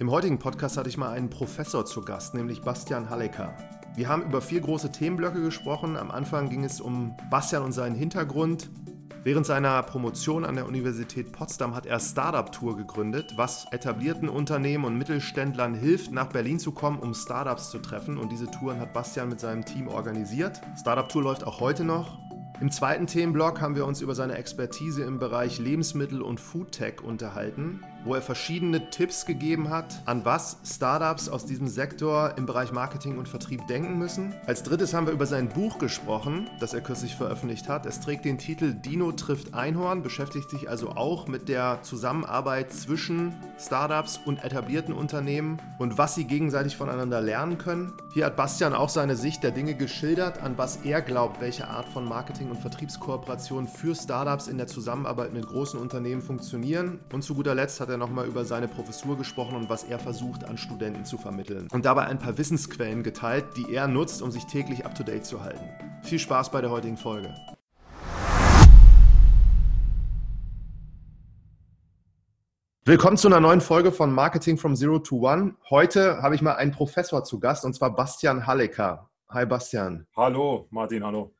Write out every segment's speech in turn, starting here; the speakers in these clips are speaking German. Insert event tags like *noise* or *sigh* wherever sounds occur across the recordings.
Im heutigen Podcast hatte ich mal einen Professor zu Gast, nämlich Bastian Hallecker. Wir haben über vier große Themenblöcke gesprochen. Am Anfang ging es um Bastian und seinen Hintergrund. Während seiner Promotion an der Universität Potsdam hat er Startup Tour gegründet, was etablierten Unternehmen und Mittelständlern hilft, nach Berlin zu kommen, um Startups zu treffen. Und diese Touren hat Bastian mit seinem Team organisiert. Startup Tour läuft auch heute noch. Im zweiten Themenblock haben wir uns über seine Expertise im Bereich Lebensmittel und Foodtech unterhalten wo er verschiedene Tipps gegeben hat, an was Startups aus diesem Sektor im Bereich Marketing und Vertrieb denken müssen. Als drittes haben wir über sein Buch gesprochen, das er kürzlich veröffentlicht hat. Es trägt den Titel Dino trifft Einhorn, beschäftigt sich also auch mit der Zusammenarbeit zwischen Startups und etablierten Unternehmen und was sie gegenseitig voneinander lernen können. Hier hat Bastian auch seine Sicht der Dinge geschildert, an was er glaubt, welche Art von Marketing- und Vertriebskooperation für Startups in der Zusammenarbeit mit großen Unternehmen funktionieren. Und zu guter Letzt hat er nochmal über seine Professur gesprochen und was er versucht an Studenten zu vermitteln. Und dabei ein paar Wissensquellen geteilt, die er nutzt, um sich täglich up-to-date zu halten. Viel Spaß bei der heutigen Folge. Willkommen zu einer neuen Folge von Marketing from Zero to One. Heute habe ich mal einen Professor zu Gast und zwar Bastian Hallecker. Hi Bastian. Hallo Martin, hallo.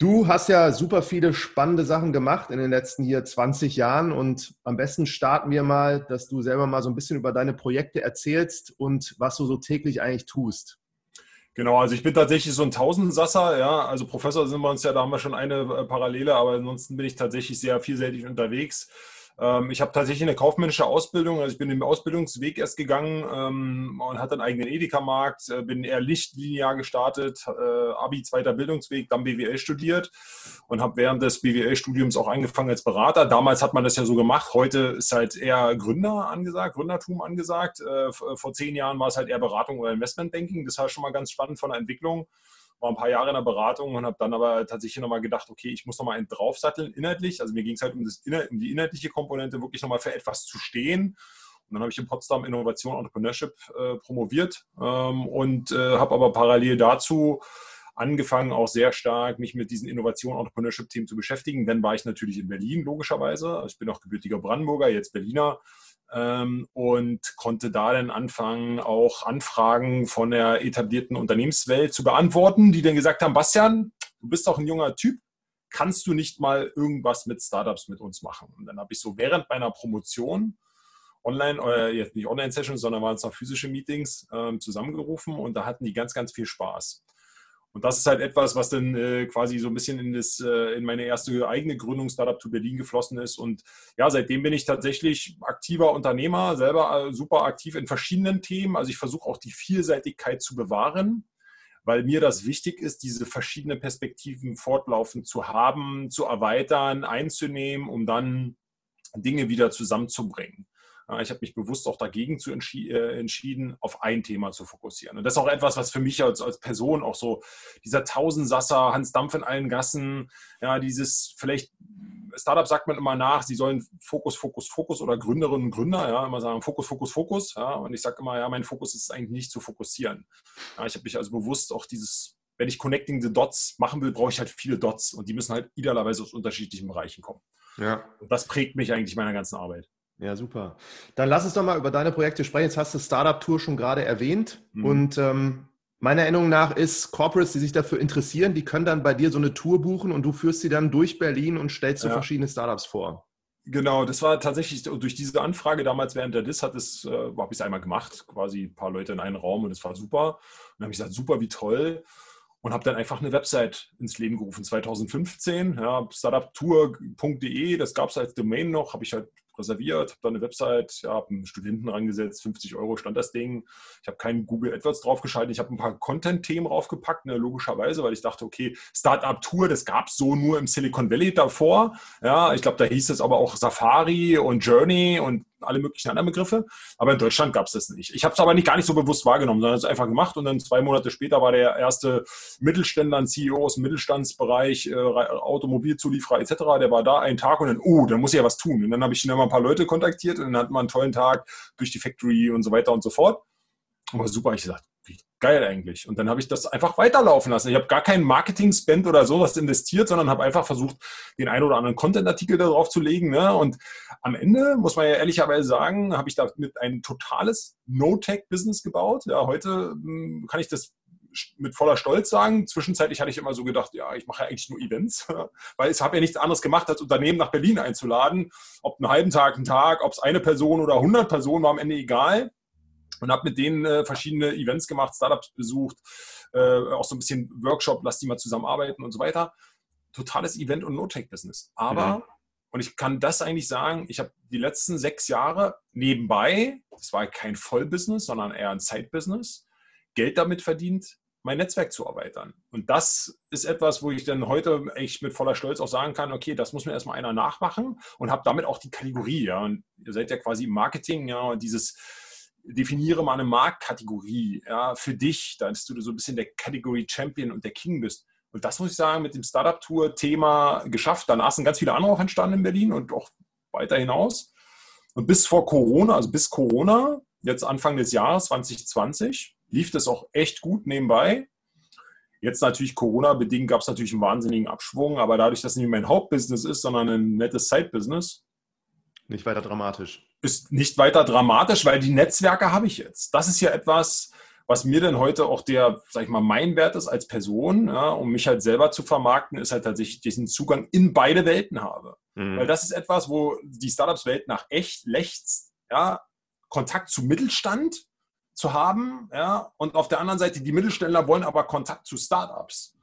Du hast ja super viele spannende Sachen gemacht in den letzten hier 20 Jahren und am besten starten wir mal, dass du selber mal so ein bisschen über deine Projekte erzählst und was du so täglich eigentlich tust. Genau, also ich bin tatsächlich so ein Tausendsasser, ja, also Professor sind wir uns ja, da haben wir schon eine äh, Parallele, aber ansonsten bin ich tatsächlich sehr vielseitig unterwegs. Ähm, ich habe tatsächlich eine kaufmännische Ausbildung, also ich bin den Ausbildungsweg erst gegangen ähm, und hatte einen eigenen Edeka-Markt, äh, bin eher lichtlinear gestartet, äh, Abi, zweiter Bildungsweg, dann BWL studiert und habe während des BWL-Studiums auch angefangen als Berater. Damals hat man das ja so gemacht, heute ist halt eher Gründer angesagt, Gründertum angesagt. Äh, vor zehn Jahren war es halt eher Beratung oder Investmentbanking, das war schon mal ganz spannend von der Entwicklung war ein paar Jahre in der Beratung und habe dann aber tatsächlich nochmal gedacht, okay, ich muss nochmal einen draufsatteln inhaltlich. Also mir ging es halt um, das, um die inhaltliche Komponente, wirklich nochmal für etwas zu stehen. Und dann habe ich in Potsdam Innovation Entrepreneurship äh, promoviert ähm, und äh, habe aber parallel dazu angefangen, auch sehr stark mich mit diesen Innovation Entrepreneurship-Themen zu beschäftigen. Dann war ich natürlich in Berlin, logischerweise. Ich bin auch gebürtiger Brandenburger, jetzt Berliner und konnte da dann anfangen, auch Anfragen von der etablierten Unternehmenswelt zu beantworten, die dann gesagt haben, Bastian, du bist doch ein junger Typ, kannst du nicht mal irgendwas mit Startups mit uns machen? Und dann habe ich so während meiner Promotion online, äh, jetzt nicht Online-Sessions, sondern waren es noch physische Meetings äh, zusammengerufen und da hatten die ganz, ganz viel Spaß. Und das ist halt etwas, was dann äh, quasi so ein bisschen in, das, äh, in meine erste eigene Gründung Startup to Berlin geflossen ist. Und ja, seitdem bin ich tatsächlich aktiver Unternehmer, selber äh, super aktiv in verschiedenen Themen. Also ich versuche auch die Vielseitigkeit zu bewahren, weil mir das wichtig ist, diese verschiedenen Perspektiven fortlaufend zu haben, zu erweitern, einzunehmen, um dann Dinge wieder zusammenzubringen. Ich habe mich bewusst auch dagegen zu entschi äh, entschieden, auf ein Thema zu fokussieren. Und das ist auch etwas, was für mich als, als Person auch so, dieser Tausendsasser, Hans Dampf in allen Gassen, ja, dieses vielleicht, Startup sagt man immer nach, sie sollen Fokus, Fokus, Fokus oder Gründerinnen und Gründer, ja, immer sagen Fokus, Fokus, Fokus. Ja, und ich sage immer, ja, mein Fokus ist eigentlich nicht zu fokussieren. Ja, ich habe mich also bewusst auch dieses wenn ich Connecting the Dots machen will, brauche ich halt viele Dots und die müssen halt idealerweise aus unterschiedlichen Bereichen kommen. Ja. Und das prägt mich eigentlich meiner ganzen Arbeit. Ja, super. Dann lass uns doch mal über deine Projekte sprechen. Jetzt hast du Startup Tour schon gerade erwähnt. Mhm. Und ähm, meiner Erinnerung nach ist Corporates, die sich dafür interessieren, die können dann bei dir so eine Tour buchen und du führst sie dann durch Berlin und stellst ja. so verschiedene Startups vor. Genau, das war tatsächlich durch diese Anfrage damals während der DIS hat es, äh, habe ich es einmal gemacht, quasi ein paar Leute in einen Raum und es war super. Und dann habe ich gesagt, super, wie toll. Und habe dann einfach eine Website ins Leben gerufen, 2015, ja, startuptour.de, das gab es als Domain noch, habe ich halt reserviert, habe da eine Website, ja, habe einen Studenten rangesetzt, 50 Euro stand das Ding. Ich habe keinen Google AdWords draufgeschaltet, ich habe ein paar Content-Themen draufgepackt, ne, logischerweise, weil ich dachte, okay, Startup-Tour, das gab es so nur im Silicon Valley davor. Ja, ich glaube, da hieß es aber auch Safari und Journey und alle möglichen anderen Begriffe. Aber in Deutschland gab es das nicht. Ich habe es aber nicht gar nicht so bewusst wahrgenommen, sondern es einfach gemacht und dann zwei Monate später war der erste Mittelständler, ein CEO aus dem Mittelstandsbereich, äh, Automobilzulieferer etc., der war da einen Tag und dann, oh, uh, dann muss ich ja was tun. Und dann habe ich dann mal ein paar Leute kontaktiert und dann hatten wir einen tollen Tag durch die Factory und so weiter und so fort. Aber super, ich gesagt, geil eigentlich. Und dann habe ich das einfach weiterlaufen lassen. Ich habe gar keinen Marketing-Spend oder sowas investiert, sondern habe einfach versucht, den einen oder anderen Content-Artikel darauf zu legen. Ne? Und am Ende, muss man ja ehrlicherweise sagen, habe ich damit ein totales No-Tech-Business gebaut. Ja, heute hm, kann ich das mit voller Stolz sagen. Zwischenzeitlich hatte ich immer so gedacht, ja, ich mache ja eigentlich nur Events, *laughs* weil ich habe ja nichts anderes gemacht, als Unternehmen nach Berlin einzuladen. Ob einen halben Tag, einen Tag, ob es eine Person oder 100 Personen war am Ende egal. Und habe mit denen äh, verschiedene Events gemacht, Startups besucht, äh, auch so ein bisschen Workshop, lass die mal zusammenarbeiten und so weiter. Totales Event- und No-Tech-Business. Aber, mhm. und ich kann das eigentlich sagen, ich habe die letzten sechs Jahre nebenbei, das war kein Vollbusiness, sondern eher ein Side-Business, Geld damit verdient, mein Netzwerk zu erweitern. Und das ist etwas, wo ich dann heute echt mit voller Stolz auch sagen kann, okay, das muss mir erstmal einer nachmachen und habe damit auch die Kategorie, ja. Und ihr seid ja quasi im Marketing, ja, und dieses definiere mal eine Marktkategorie, ja, für dich, dass du so ein bisschen der Category Champion und der King bist. Und das muss ich sagen, mit dem Startup-Tour-Thema geschafft. Danach sind ganz viele andere auch entstanden in Berlin und auch weiter hinaus. Und bis vor Corona, also bis Corona, jetzt Anfang des Jahres 2020, lief das auch echt gut nebenbei. Jetzt natürlich Corona-bedingt gab es natürlich einen wahnsinnigen Abschwung, aber dadurch, dass es nicht mein Hauptbusiness ist, sondern ein nettes Side-Business. Nicht weiter dramatisch. Ist nicht weiter dramatisch, weil die Netzwerke habe ich jetzt. Das ist ja etwas, was mir denn heute auch der, sag ich mal, mein Wert ist als Person, ja, um mich halt selber zu vermarkten, ist halt tatsächlich diesen Zugang in beide Welten habe. Mhm. Weil das ist etwas, wo die Startups-Welt nach echt lechzt, ja, Kontakt zu Mittelstand zu haben, ja, und auf der anderen Seite die Mittelständler wollen aber Kontakt zu Startups.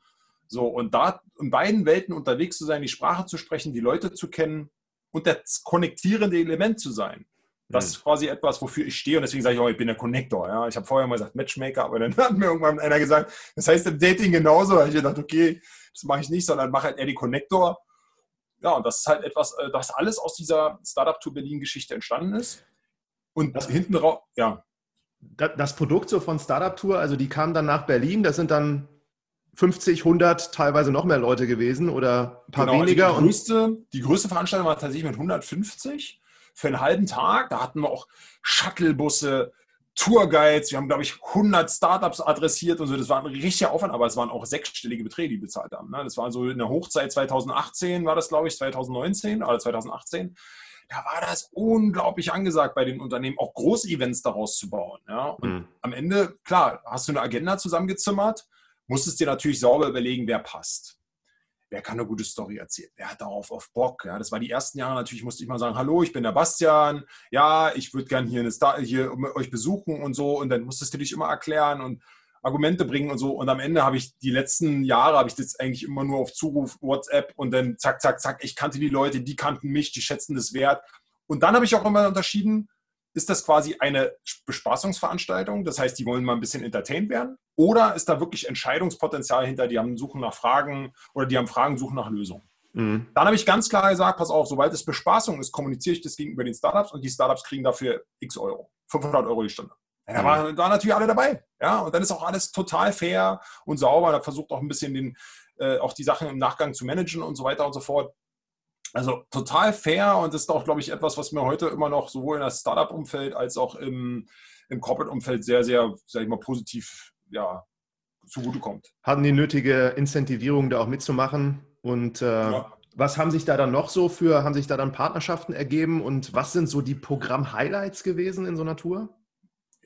So, und da in beiden Welten unterwegs zu sein, die Sprache zu sprechen, die Leute zu kennen und das konnektierende Element zu sein. Das ist mhm. quasi etwas, wofür ich stehe und deswegen sage ich auch, ich bin der Connector. Ja. Ich habe vorher mal gesagt Matchmaker, aber dann *laughs* hat mir irgendwann einer gesagt, das heißt im Dating genauso. Da habe ich gedacht, okay, das mache ich nicht, sondern mache halt eher die Connector. Ja, und das ist halt etwas, äh, das alles aus dieser Startup to Berlin Geschichte entstanden ist. Und das hinten raus, ja das Produkt so von Startup Tour, also die kamen dann nach Berlin, das sind dann 50, 100, teilweise noch mehr Leute gewesen oder ein paar genau, also weniger. Also die, größte, die größte Veranstaltung war tatsächlich mit 150 für einen halben Tag. Da hatten wir auch Shuttlebusse, Tourguides. Wir haben, glaube ich, 100 Startups adressiert und so. Das war ein richtiger Aufwand, aber es waren auch sechsstellige Beträge, die bezahlt haben. Ne? Das war so in der Hochzeit 2018, war das, glaube ich, 2019 oder 2018 da war das unglaublich angesagt bei den Unternehmen, auch große Events daraus zu bauen. Ja? Und mhm. am Ende, klar, hast du eine Agenda zusammengezimmert, musstest dir natürlich sauber überlegen, wer passt. Wer kann eine gute Story erzählen? Wer hat darauf auf Bock? Ja, das war die ersten Jahre natürlich, musste ich mal sagen, hallo, ich bin der Bastian, ja, ich würde gerne hier, hier euch besuchen und so. Und dann musstest du dich immer erklären und Argumente bringen und so. Und am Ende habe ich die letzten Jahre, habe ich das eigentlich immer nur auf Zuruf, WhatsApp und dann zack, zack, zack. Ich kannte die Leute, die kannten mich, die schätzen das wert. Und dann habe ich auch immer unterschieden, ist das quasi eine Bespaßungsveranstaltung? Das heißt, die wollen mal ein bisschen entertained werden? Oder ist da wirklich Entscheidungspotenzial hinter? Die haben Suchen nach Fragen oder die haben Fragen, suchen nach Lösungen. Mhm. Dann habe ich ganz klar gesagt, pass auf, sobald es Bespaßung ist, kommuniziere ich das gegenüber den Startups und die Startups kriegen dafür x Euro. 500 Euro die Stunde. Da waren, waren natürlich alle dabei. Ja, und dann ist auch alles total fair und sauber. Da versucht auch ein bisschen den, äh, auch die Sachen im Nachgang zu managen und so weiter und so fort. Also total fair und das ist auch, glaube ich, etwas, was mir heute immer noch sowohl in das Startup-Umfeld als auch im, im Corporate-Umfeld sehr, sehr, sag ich mal, positiv ja, zugutekommt. Hatten die nötige Incentivierung, da auch mitzumachen und äh, ja. Was haben sich da dann noch so für, haben sich da dann Partnerschaften ergeben und was sind so die Programm-Highlights gewesen in so einer Tour?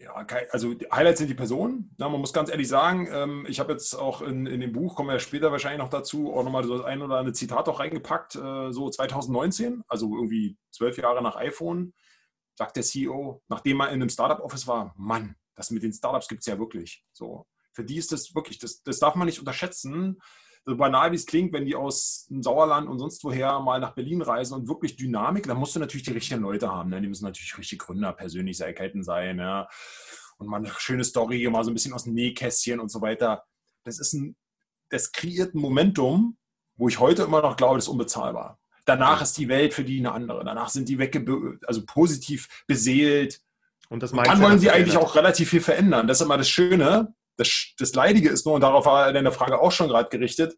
Ja, also Highlights sind die Personen. Ja, man muss ganz ehrlich sagen, ähm, ich habe jetzt auch in, in dem Buch, kommen wir später wahrscheinlich noch dazu, auch nochmal so das ein oder andere Zitat auch reingepackt. Äh, so 2019, also irgendwie zwölf Jahre nach iPhone, sagt der CEO, nachdem er in einem Startup-Office war, Mann, das mit den Startups gibt es ja wirklich. So, für die ist das wirklich, das, das darf man nicht unterschätzen so banal wie es klingt, wenn die aus dem Sauerland und sonst woher mal nach Berlin reisen und wirklich Dynamik, dann musst du natürlich die richtigen Leute haben. Ne? Die müssen natürlich richtige Gründer, Persönlichkeiten sein. Ja? Und mal eine schöne Story, mal so ein bisschen aus dem Nähkästchen und so weiter. Das ist ein, das kreiert ein Momentum, wo ich heute immer noch glaube, das ist unbezahlbar. Danach ist die Welt für die eine andere. Danach sind die wegge also positiv beseelt. Und, das und dann wollen sie eigentlich auch relativ viel verändern. Das ist immer das Schöne das, das Leidige ist nur, und darauf war deine Frage auch schon gerade gerichtet,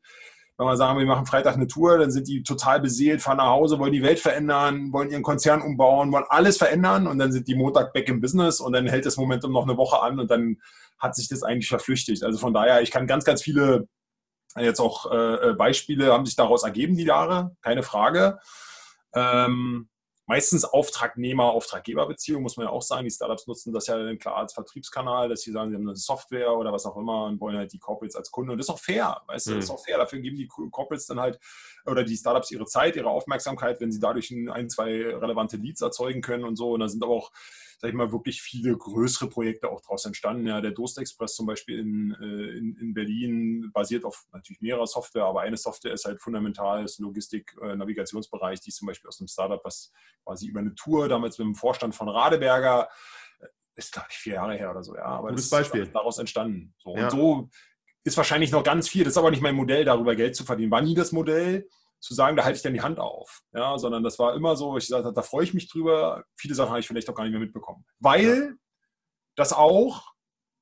wenn wir sagen, wir machen Freitag eine Tour, dann sind die total beseelt, fahren nach Hause, wollen die Welt verändern, wollen ihren Konzern umbauen, wollen alles verändern und dann sind die Montag back im Business und dann hält das Momentum noch eine Woche an und dann hat sich das eigentlich verflüchtigt. Also von daher, ich kann ganz, ganz viele jetzt auch äh, äh Beispiele haben sich daraus ergeben, die Jahre, keine Frage. Ähm, meistens Auftragnehmer-Auftraggeber-Beziehung, muss man ja auch sagen. Die Startups nutzen das ja dann klar als Vertriebskanal, dass sie sagen, sie haben eine Software oder was auch immer und wollen halt die Corporates als Kunde. Und das ist auch fair, weißt du, das ist mhm. auch fair. Dafür geben die Corporates dann halt oder die Startups ihre Zeit, ihre Aufmerksamkeit, wenn sie dadurch ein, zwei relevante Leads erzeugen können und so. Und da sind aber auch sag ich mal, wirklich viele größere Projekte auch daraus entstanden. Ja, der Durst Express zum Beispiel in, äh, in, in, Berlin basiert auf natürlich mehrerer Software, aber eine Software ist halt fundamental, ist Logistik, äh, Navigationsbereich, die ist zum Beispiel aus einem Startup, was quasi über eine Tour damals mit dem Vorstand von Radeberger, äh, ist glaube ich vier Jahre her oder so, ja, aber Gutes das Beispiel. ist daraus entstanden. So, ja. Und so ist wahrscheinlich noch ganz viel, das ist aber nicht mein Modell, darüber Geld zu verdienen. War nie das Modell, zu sagen, da halte ich dann die Hand auf. Ja, sondern das war immer so, ich sagte, da freue ich mich drüber. Viele Sachen habe ich vielleicht auch gar nicht mehr mitbekommen. Weil das auch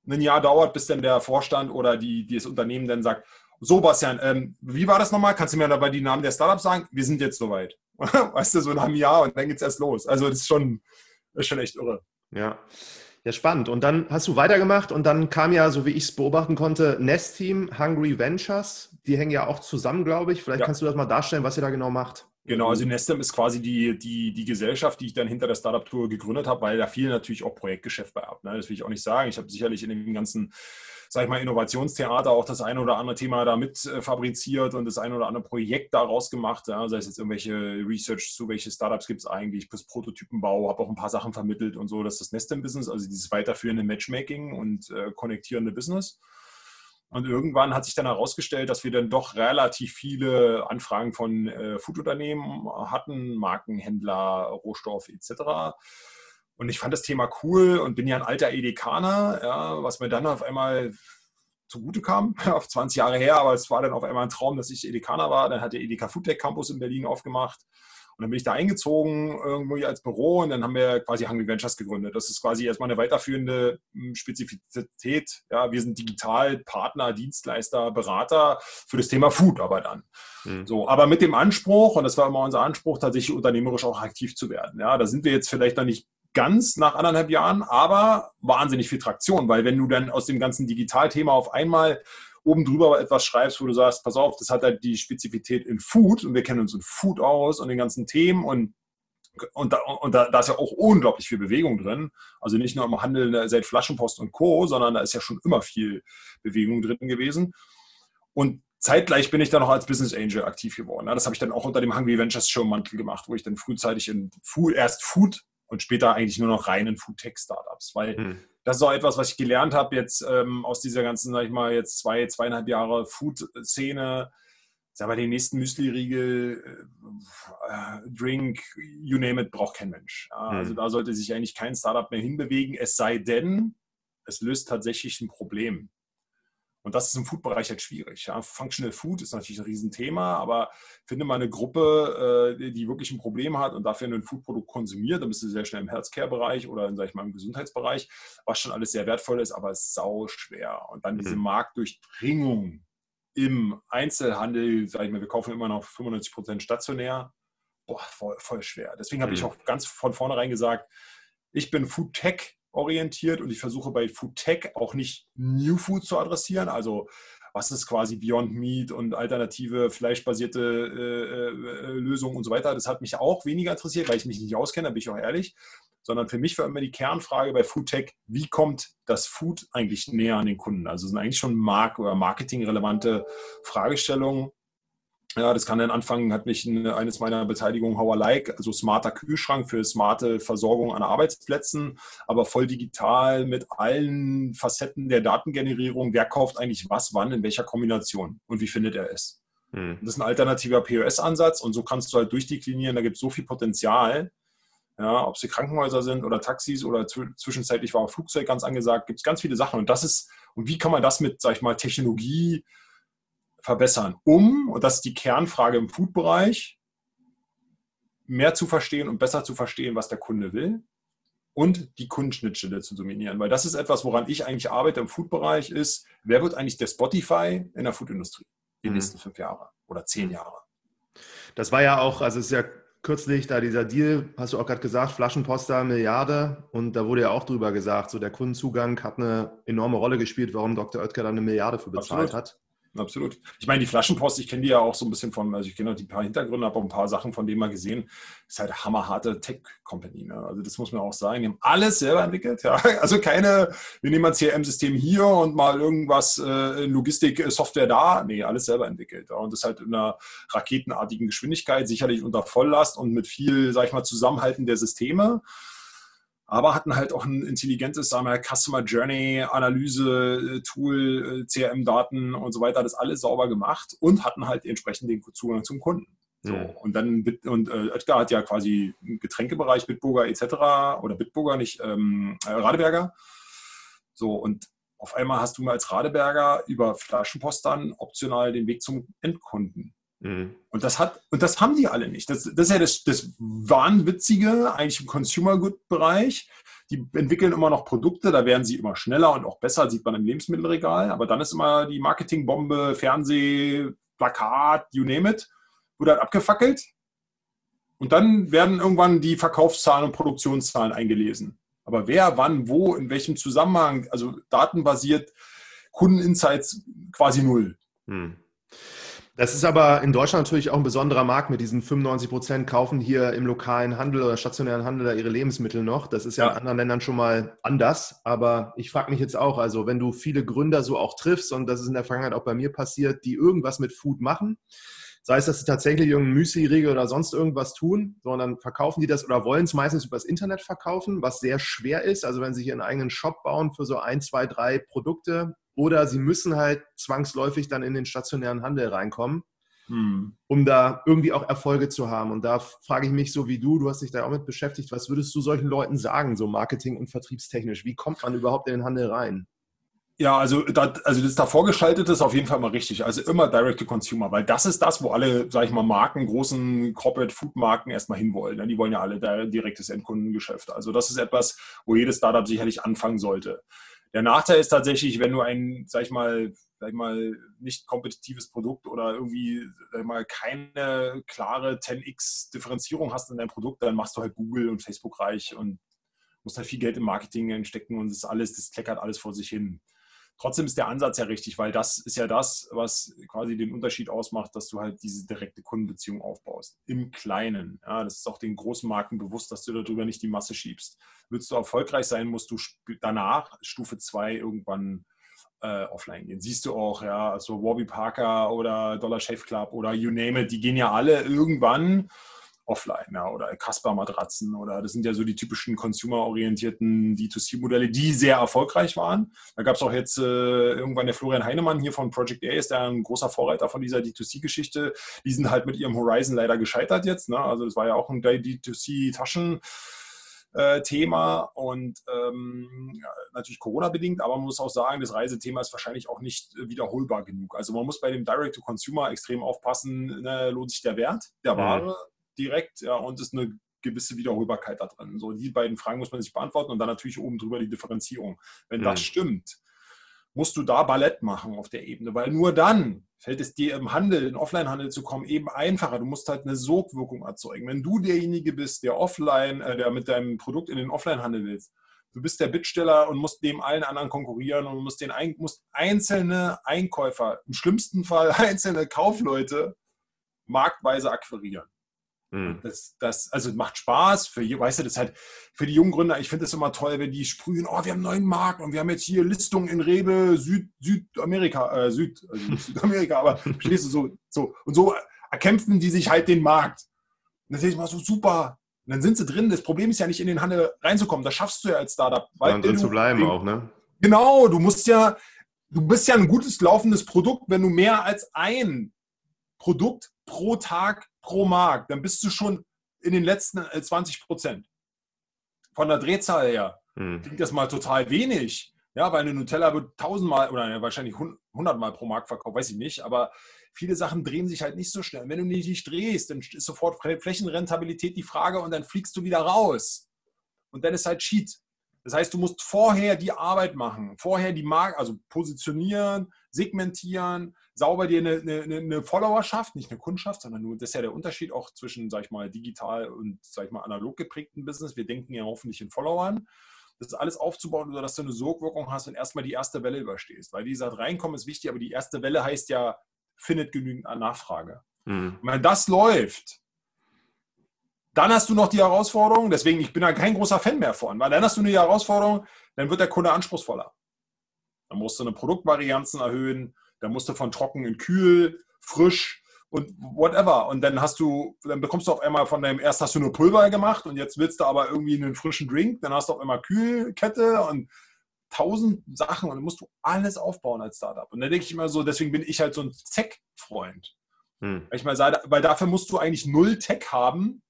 ein Jahr dauert, bis dann der Vorstand oder die, die das Unternehmen dann sagt, so Bastian, ähm, wie war das nochmal? Kannst du mir dabei die Namen der Startups sagen? Wir sind jetzt soweit. *laughs* weißt du, so nach einem Jahr und dann geht es erst los. Also das ist schon, das ist schon echt irre. Ja. Ja, spannend. Und dann hast du weitergemacht und dann kam ja, so wie ich es beobachten konnte, Nest Team, Hungry Ventures. Die hängen ja auch zusammen, glaube ich. Vielleicht ja. kannst du das mal darstellen, was ihr da genau macht. Genau, also Nestem ist quasi die, die, die Gesellschaft, die ich dann hinter der Startup-Tour gegründet habe, weil da viel natürlich auch Projektgeschäft bei ab. Ne? Das will ich auch nicht sagen. Ich habe sicherlich in dem ganzen sag ich mal, Innovationstheater auch das eine oder andere Thema da mit äh, fabriziert und das eine oder andere Projekt daraus gemacht. Ja, sei es jetzt irgendwelche Research zu, welche Startups gibt es eigentlich, bis Prototypenbau, habe auch ein paar Sachen vermittelt und so. Das ist das Nestem-Business, also dieses weiterführende Matchmaking und äh, konnektierende Business. Und irgendwann hat sich dann herausgestellt, dass wir dann doch relativ viele Anfragen von äh, Foodunternehmen hatten, Markenhändler, Rohstoff etc. Und ich fand das Thema cool und bin ja ein alter Edekaner, ja, was mir dann auf einmal zugute kam, *laughs* auf 20 Jahre her, aber es war dann auf einmal ein Traum, dass ich Edekaner war. Dann hat der Edeka Foodtech Campus in Berlin aufgemacht. Und dann bin ich da eingezogen, irgendwo als Büro, und dann haben wir quasi Hungry Ventures gegründet. Das ist quasi erstmal eine weiterführende hm, Spezifität. Ja, wir sind digital Partner, Dienstleister, Berater für das Thema Food aber dann. Mhm. So, aber mit dem Anspruch, und das war immer unser Anspruch, tatsächlich unternehmerisch auch aktiv zu werden. Ja, da sind wir jetzt vielleicht noch nicht ganz nach anderthalb Jahren, aber wahnsinnig viel Traktion, weil wenn du dann aus dem ganzen Digitalthema auf einmal oben drüber etwas schreibst, wo du sagst, pass auf, das hat halt die Spezifität in Food und wir kennen uns in Food aus und den ganzen Themen und und, da, und da, da, ist ja auch unglaublich viel Bewegung drin. Also nicht nur im Handel ne, seit Flaschenpost und Co., sondern da ist ja schon immer viel Bewegung drin gewesen. Und zeitgleich bin ich dann noch als Business Angel aktiv geworden. Das habe ich dann auch unter dem Hungry Ventures Show Mantel gemacht, wo ich dann frühzeitig in Food, erst Food und später eigentlich nur noch reinen Food-Tech-Startups, weil hm. das ist auch etwas, was ich gelernt habe jetzt ähm, aus dieser ganzen, sag ich mal, jetzt zwei, zweieinhalb Jahre Food-Szene. Sag mal, den nächsten Müsli-Riegel, äh, Drink, you name it, braucht kein Mensch. Ja, hm. Also da sollte sich eigentlich kein Startup mehr hinbewegen, es sei denn, es löst tatsächlich ein Problem. Und das ist im Food-Bereich halt schwierig. Ja. Functional Food ist natürlich ein Riesenthema, aber finde mal eine Gruppe, äh, die wirklich ein Problem hat und dafür ein Foodprodukt konsumiert, dann bist du sehr schnell im Healthcare-Bereich oder in, sag ich mal, im Gesundheitsbereich, was schon alles sehr wertvoll ist, aber sau schwer. Und dann diese mhm. Marktdurchdringung im Einzelhandel, sag ich mal, wir kaufen immer noch 95 Prozent stationär, boah, voll, voll schwer. Deswegen habe mhm. ich auch ganz von vornherein gesagt, ich bin Food Tech orientiert und ich versuche bei Food Tech auch nicht New Food zu adressieren, also was ist quasi Beyond Meat und alternative fleischbasierte äh, äh, Lösungen und so weiter. Das hat mich auch weniger interessiert, weil ich mich nicht auskenne, da bin ich auch ehrlich. Sondern für mich war immer die Kernfrage bei Food Tech, wie kommt das Food eigentlich näher an den Kunden? Also sind eigentlich schon Mark- oder Marketing-relevante Fragestellungen. Ja, das kann dann anfangen, hat mich eine, eines meiner Beteiligungen How I Like, also smarter Kühlschrank für smarte Versorgung an Arbeitsplätzen, aber voll digital mit allen Facetten der Datengenerierung. Wer kauft eigentlich was, wann, in welcher Kombination und wie findet er es? Hm. Das ist ein alternativer POS-Ansatz und so kannst du halt durchdeklinieren, da gibt es so viel Potenzial. Ja, ob sie Krankenhäuser sind oder Taxis oder zwischenzeitlich war auch Flugzeug ganz angesagt, gibt es ganz viele Sachen. Und das ist, und wie kann man das mit, sag ich mal, Technologie verbessern, um, und das ist die Kernfrage im Food-Bereich, mehr zu verstehen und besser zu verstehen, was der Kunde will und die Kundenschnittstelle zu dominieren. Weil das ist etwas, woran ich eigentlich arbeite im Food-Bereich, ist, wer wird eigentlich der Spotify in der Food-Industrie? die mhm. nächsten fünf Jahre oder zehn Jahre. Das war ja auch, also es ist ja kürzlich da dieser Deal, hast du auch gerade gesagt, Flaschenposter, Milliarde. Und da wurde ja auch drüber gesagt, so der Kundenzugang hat eine enorme Rolle gespielt, warum Dr. Oetker da eine Milliarde für bezahlt Absolut. hat. Absolut. Ich meine, die Flaschenpost, ich kenne die ja auch so ein bisschen von, also ich kenne auch die paar Hintergründe, habe auch ein paar Sachen von denen mal gesehen. Ist halt hammerharte Tech-Company. Ne? Also das muss man auch sagen. Die haben alles selber entwickelt. Ja? *laughs* Also keine, wir nehmen ein CRM-System hier und mal irgendwas äh, Logistik-Software da. Nee, alles selber entwickelt. Ja? Und das halt in einer raketenartigen Geschwindigkeit, sicherlich unter Volllast und mit viel, sag ich mal, Zusammenhalten der Systeme aber hatten halt auch ein intelligentes sagen wir, Customer Journey Analyse äh, Tool, äh, CRM-Daten und so weiter, das alles sauber gemacht und hatten halt entsprechend den Zugang zum Kunden. So, mhm. und dann und äh, Oetker hat ja quasi einen Getränkebereich, Bitburger etc. oder Bitburger, nicht ähm, äh, Radeberger. So, und auf einmal hast du mal als Radeberger über Flaschenpost dann optional den Weg zum Endkunden. Mhm. Und das hat, und das haben die alle nicht. Das, das ist ja das, das Wahnwitzige eigentlich im Consumer Good Bereich. Die entwickeln immer noch Produkte, da werden sie immer schneller und auch besser, sieht man im Lebensmittelregal. Aber dann ist immer die Marketingbombe, Fernseh, Plakat, you name it, wurde halt abgefackelt. Und dann werden irgendwann die Verkaufszahlen und Produktionszahlen eingelesen. Aber wer, wann, wo, in welchem Zusammenhang, also datenbasiert, Kundeninsights quasi null. Hm. Das ist aber in Deutschland natürlich auch ein besonderer Markt mit diesen 95 Prozent kaufen hier im lokalen Handel oder stationären Handel da ihre Lebensmittel noch. Das ist ja, ja. in anderen Ländern schon mal anders. Aber ich frage mich jetzt auch, also wenn du viele Gründer so auch triffst, und das ist in der Vergangenheit auch bei mir passiert, die irgendwas mit Food machen, sei es, dass sie tatsächlich irgendein Müsli-Riegel oder sonst irgendwas tun, sondern verkaufen die das oder wollen es meistens übers Internet verkaufen, was sehr schwer ist. Also wenn sie hier einen eigenen Shop bauen für so ein, zwei, drei Produkte, oder sie müssen halt zwangsläufig dann in den stationären Handel reinkommen, hm. um da irgendwie auch Erfolge zu haben. Und da frage ich mich so wie du, du hast dich da auch mit beschäftigt, was würdest du solchen Leuten sagen, so marketing- und vertriebstechnisch? Wie kommt man überhaupt in den Handel rein? Ja, also, das, also das davor geschaltet ist auf jeden Fall mal richtig. Also immer Direct to Consumer, weil das ist das, wo alle, sag ich mal, Marken, großen Corporate Food Marken erstmal hinwollen. Ne? Die wollen ja alle direktes Endkundengeschäft. Also das ist etwas, wo jedes Startup sicherlich anfangen sollte. Der Nachteil ist tatsächlich, wenn du ein, sag ich mal, sag ich mal, nicht kompetitives Produkt oder irgendwie sag ich mal, keine klare 10x-Differenzierung hast in deinem Produkt, dann machst du halt Google und Facebook reich und musst halt viel Geld im Marketing stecken und das alles, das kleckert alles vor sich hin. Trotzdem ist der Ansatz ja richtig, weil das ist ja das, was quasi den Unterschied ausmacht, dass du halt diese direkte Kundenbeziehung aufbaust. Im Kleinen. Ja, das ist auch den großen Marken bewusst, dass du darüber nicht die Masse schiebst. Willst du erfolgreich sein, musst du danach Stufe 2 irgendwann äh, offline gehen. Siehst du auch, ja, also Warby Parker oder Dollar Shave Club oder you name it, die gehen ja alle irgendwann offline ja, oder Casper-Matratzen oder das sind ja so die typischen consumer-orientierten D2C-Modelle, die sehr erfolgreich waren. Da gab es auch jetzt äh, irgendwann der Florian Heinemann hier von Project A, ist der ein großer Vorreiter von dieser D2C-Geschichte. Die sind halt mit ihrem Horizon leider gescheitert jetzt. Ne? Also das war ja auch ein D2C-Taschen. Äh, Thema und ähm, ja, natürlich Corona-bedingt, aber man muss auch sagen, das Reisethema ist wahrscheinlich auch nicht wiederholbar genug. Also man muss bei dem Direct-to-Consumer extrem aufpassen, ne, lohnt sich der Wert der mhm. Ware, direkt ja, und ist eine gewisse Wiederholbarkeit da drin. So, die beiden Fragen muss man sich beantworten und dann natürlich oben drüber die Differenzierung. Wenn mhm. das stimmt, musst du da Ballett machen auf der Ebene, weil nur dann fällt es dir im Handel, in Offline-Handel zu kommen, eben einfacher. Du musst halt eine Sogwirkung erzeugen. Wenn du derjenige bist, der offline, äh, der mit deinem Produkt in den Offline-Handel willst, du bist der Bittsteller und musst dem allen anderen konkurrieren und musst, den, musst einzelne Einkäufer, im schlimmsten Fall *laughs* einzelne Kaufleute marktweise akquirieren. Mhm. Das, das, also macht Spaß für, weißt du, das halt für die jungen Gründer, ich finde es immer toll, wenn die sprühen, oh, wir haben einen neuen Markt und wir haben jetzt hier Listungen in Rewe Süd, Südamerika, äh, Süd, also Südamerika, aber *laughs* verstehst du, so, so, und so erkämpfen die sich halt den Markt. Und dann denke ich mal so, super. Und dann sind sie drin. Das Problem ist ja nicht in den Handel reinzukommen. Das schaffst du ja als Startup. Weil drin zu bleiben auch, ne? Genau, du musst ja, du bist ja ein gutes laufendes Produkt, wenn du mehr als ein Produkt pro Tag pro Markt, dann bist du schon in den letzten 20 äh, Prozent. Von der Drehzahl her hm. klingt das mal total wenig. Ja, weil eine Nutella wird tausendmal oder wahrscheinlich hundertmal pro Markt verkauft, weiß ich nicht. Aber viele Sachen drehen sich halt nicht so schnell. Wenn du dich nicht drehst, dann ist sofort Flächenrentabilität die Frage und dann fliegst du wieder raus. Und dann ist halt Cheat. Das heißt, du musst vorher die Arbeit machen, vorher die Marke, also positionieren, segmentieren, sauber dir eine, eine, eine, Followerschaft, nicht eine Kundschaft, sondern nur, das ist ja der Unterschied auch zwischen, sag ich mal, digital und, sag ich mal, analog geprägten Business. Wir denken ja hoffentlich in Followern. Das alles aufzubauen, sodass du eine Sogwirkung hast und erstmal die erste Welle überstehst. Weil, wie gesagt, reinkommen ist wichtig, aber die erste Welle heißt ja, findet genügend Nachfrage. Mhm. Wenn das läuft, dann hast du noch die Herausforderung, deswegen, ich bin da kein großer Fan mehr von, weil dann hast du eine Herausforderung, dann wird der Kunde anspruchsvoller. Dann musst du eine Produktvarianzen erhöhen, dann musst du von trocken in kühl, frisch und whatever. Und dann hast du, dann bekommst du auf einmal von deinem, erst hast du nur Pulver gemacht und jetzt willst du aber irgendwie einen frischen Drink, dann hast du auf einmal Kühlkette und tausend Sachen und dann musst du alles aufbauen als Startup. Und dann denke ich immer so, deswegen bin ich halt so ein Tech-Freund. Hm. Ich mal weil dafür musst du eigentlich null Tech haben,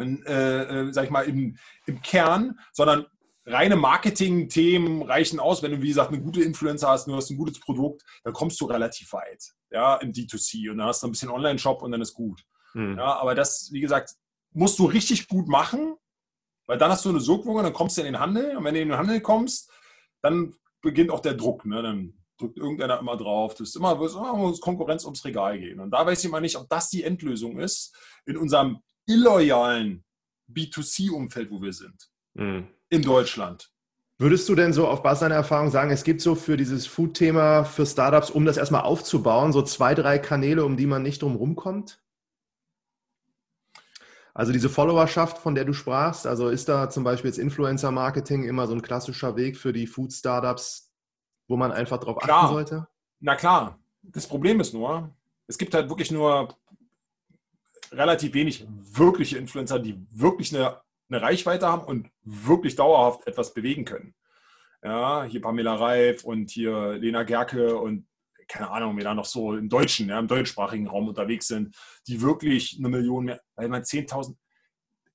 äh, äh, sag ich mal, im, im Kern, sondern reine Marketing-Themen reichen aus. Wenn du, wie gesagt, eine gute Influencer hast, du hast ein gutes Produkt, dann kommst du relativ weit, ja, im D2C und dann hast du ein bisschen Online-Shop und dann ist gut. Mhm. Ja, aber das, wie gesagt, musst du richtig gut machen, weil dann hast du eine Sogwirkung, dann kommst du in den Handel und wenn du in den Handel kommst, dann beginnt auch der Druck, ne? dann drückt irgendeiner immer drauf, du wirst immer, wirst immer Konkurrenz ums Regal gehen und da weiß ich immer nicht, ob das die Endlösung ist in unserem illoyalen B2C-Umfeld, wo wir sind. Mhm. In Deutschland. Würdest du denn so auf Basis deiner Erfahrung sagen, es gibt so für dieses Food-Thema für Startups, um das erstmal aufzubauen, so zwei, drei Kanäle, um die man nicht drum rumkommt? Also diese Followerschaft, von der du sprachst, also ist da zum Beispiel jetzt Influencer-Marketing immer so ein klassischer Weg für die Food-Startups, wo man einfach drauf klar. achten sollte? Na klar. Das Problem ist nur, es gibt halt wirklich nur relativ wenig wirkliche Influencer, die wirklich eine, eine Reichweite haben und wirklich dauerhaft etwas bewegen können. Ja, hier Pamela Reif und hier Lena Gerke und keine Ahnung, wer da noch so im Deutschen, ja, im deutschsprachigen Raum unterwegs sind, die wirklich eine Million mehr, weil man 10.000,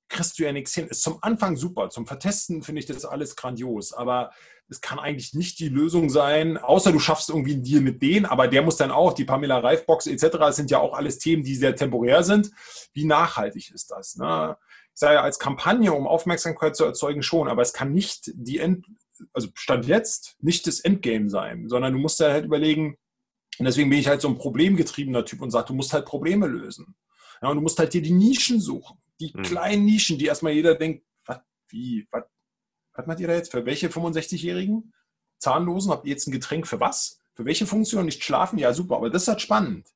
kriegst du ja nichts hin. Ist zum Anfang super, zum Vertesten finde ich das alles grandios, aber es kann eigentlich nicht die Lösung sein, außer du schaffst irgendwie einen Deal mit denen, aber der muss dann auch, die Pamela Reifbox etc., das sind ja auch alles Themen, die sehr temporär sind. Wie nachhaltig ist das? Ne? Ich sage ja, als Kampagne, um Aufmerksamkeit zu erzeugen, schon, aber es kann nicht die End, also Stand jetzt, nicht das Endgame sein, sondern du musst ja halt überlegen, und deswegen bin ich halt so ein problemgetriebener Typ und sage, du musst halt Probleme lösen. Ja, und du musst halt dir die Nischen suchen, die mhm. kleinen Nischen, die erstmal jeder denkt, was, wie, was, was macht ihr da jetzt? Für welche 65-Jährigen? Zahnlosen? Habt ihr jetzt ein Getränk für was? Für welche Funktion? Nicht schlafen? Ja, super, aber das ist halt spannend.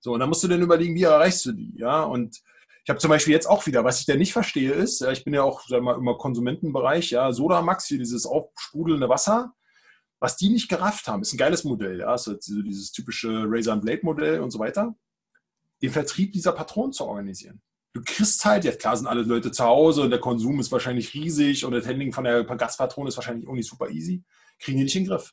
So, und dann musst du dann überlegen, wie erreichst du die? Ja, und ich habe zum Beispiel jetzt auch wieder, was ich da nicht verstehe, ist, ich bin ja auch sag mal, immer Konsumentenbereich, ja, Sodamax, hier dieses aufsprudelnde Wasser, was die nicht gerafft haben, ist ein geiles Modell, ja, ist dieses typische Razor Blade Modell und so weiter, den Vertrieb dieser Patronen zu organisieren du kriegst halt, ja klar sind alle Leute zu Hause und der Konsum ist wahrscheinlich riesig und das Handling von der Gaspatrone ist wahrscheinlich auch nicht super easy, kriegen die nicht in den Griff.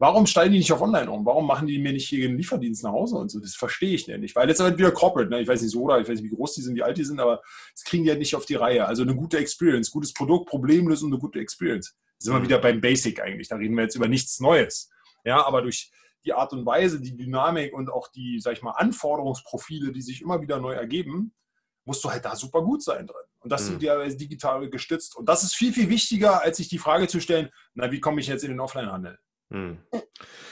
Warum steigen die nicht auf Online um? Warum machen die mir nicht hier einen Lieferdienst nach Hause und so? Das verstehe ich nicht. Weil jetzt halt wieder Corporate, ne? ich weiß nicht so oder ich weiß nicht, wie groß die sind, wie alt die sind, aber das kriegen die halt nicht auf die Reihe. Also eine gute Experience, gutes Produkt, Problemlösung, eine gute Experience. Da sind wir mhm. wieder beim Basic eigentlich. Da reden wir jetzt über nichts Neues. Ja, aber durch die Art und Weise, die Dynamik und auch die, sag ich mal, Anforderungsprofile, die sich immer wieder neu ergeben, musst du halt da super gut sein drin. Und das mhm. sind ja digital gestützt. Und das ist viel, viel wichtiger, als sich die Frage zu stellen, na, wie komme ich jetzt in den Offline-Handel? Mhm.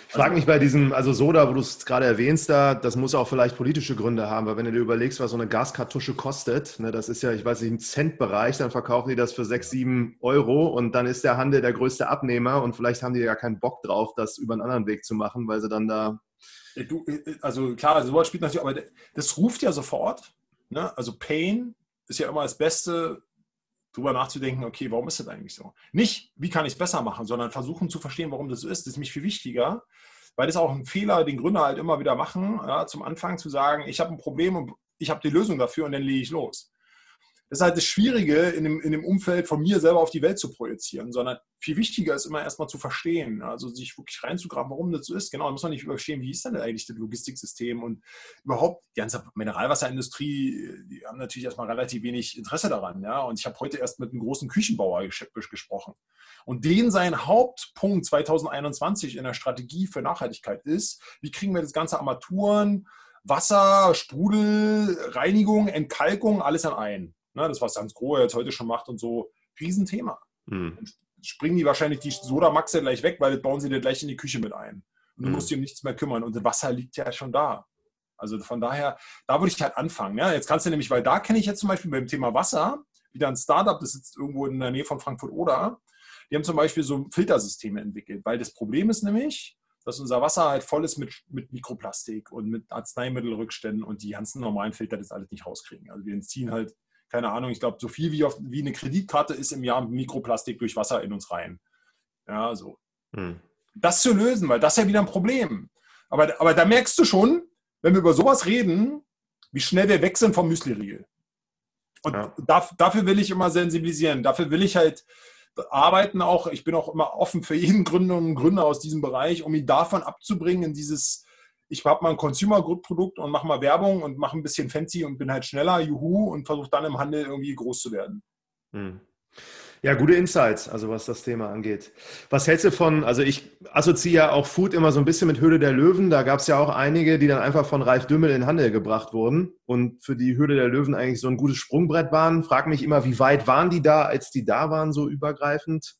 Ich frage mich bei diesem, also Soda, wo du es gerade erwähnst, da, das muss auch vielleicht politische Gründe haben, weil wenn du dir überlegst, was so eine Gaskartusche kostet, ne, das ist ja, ich weiß nicht, im Centbereich, dann verkaufen die das für 6, 7 Euro und dann ist der Handel der größte Abnehmer und vielleicht haben die ja keinen Bock drauf, das über einen anderen Weg zu machen, weil sie dann da. Du, also klar, sowas spielt natürlich, aber das ruft ja sofort Ne? Also Pain ist ja immer das Beste, darüber nachzudenken, okay, warum ist das eigentlich so? Nicht, wie kann ich es besser machen, sondern versuchen zu verstehen, warum das so ist. Das ist mich viel wichtiger, weil das auch ein Fehler, den Gründer halt immer wieder machen, ja, zum Anfang zu sagen, ich habe ein Problem und ich habe die Lösung dafür und dann lege ich los. Das ist halt das Schwierige, in dem, in dem Umfeld von mir selber auf die Welt zu projizieren, sondern viel wichtiger ist immer erstmal zu verstehen, also sich wirklich reinzugraben, warum das so ist. Genau, da muss man nicht verstehen, wie ist denn eigentlich das Logistiksystem und überhaupt die ganze Mineralwasserindustrie, die haben natürlich erstmal relativ wenig Interesse daran. Ja? Und ich habe heute erst mit einem großen Küchenbauer gesprochen. Und den sein Hauptpunkt 2021 in der Strategie für Nachhaltigkeit ist, wie kriegen wir das ganze Armaturen, Wasser, Sprudel, Reinigung, Entkalkung, alles an einen. Ne, das, was Hans Grohe jetzt heute schon macht und so, Riesenthema. Mhm. springen die wahrscheinlich die Sodamaxe gleich weg, weil das bauen sie dir gleich in die Küche mit ein. Und du mhm. musst dich um nichts mehr kümmern. Und das Wasser liegt ja schon da. Also von daher, da würde ich halt anfangen. Ja? Jetzt kannst du nämlich, weil da kenne ich jetzt zum Beispiel beim Thema Wasser wieder ein Startup, das sitzt irgendwo in der Nähe von Frankfurt oder. Die haben zum Beispiel so Filtersysteme entwickelt, weil das Problem ist nämlich, dass unser Wasser halt voll ist mit, mit Mikroplastik und mit Arzneimittelrückständen und die ganzen normalen Filter das alles nicht rauskriegen. Also wir ziehen halt, keine Ahnung, ich glaube, so viel wie, auf, wie eine Kreditkarte ist im Jahr Mikroplastik durch Wasser in uns rein. Ja, so. Hm. Das zu lösen, weil das ist ja wieder ein Problem. Aber, aber da merkst du schon, wenn wir über sowas reden, wie schnell wir weg sind vom Müsli-Riegel. Und ja. dafür will ich immer sensibilisieren. Dafür will ich halt arbeiten auch. Ich bin auch immer offen für jeden Gründer und Gründer aus diesem Bereich, um ihn davon abzubringen in dieses, ich habe mal ein Consumer-Produkt und mache mal Werbung und mache ein bisschen fancy und bin halt schneller, juhu, und versuche dann im Handel irgendwie groß zu werden. Hm. Ja, gute Insights, also was das Thema angeht. Was hältst du von, also ich assoziiere ja auch Food immer so ein bisschen mit Höhle der Löwen. Da gab es ja auch einige, die dann einfach von Ralf Dümmel in den Handel gebracht wurden und für die Höhle der Löwen eigentlich so ein gutes Sprungbrett waren. Frag mich immer, wie weit waren die da, als die da waren, so übergreifend?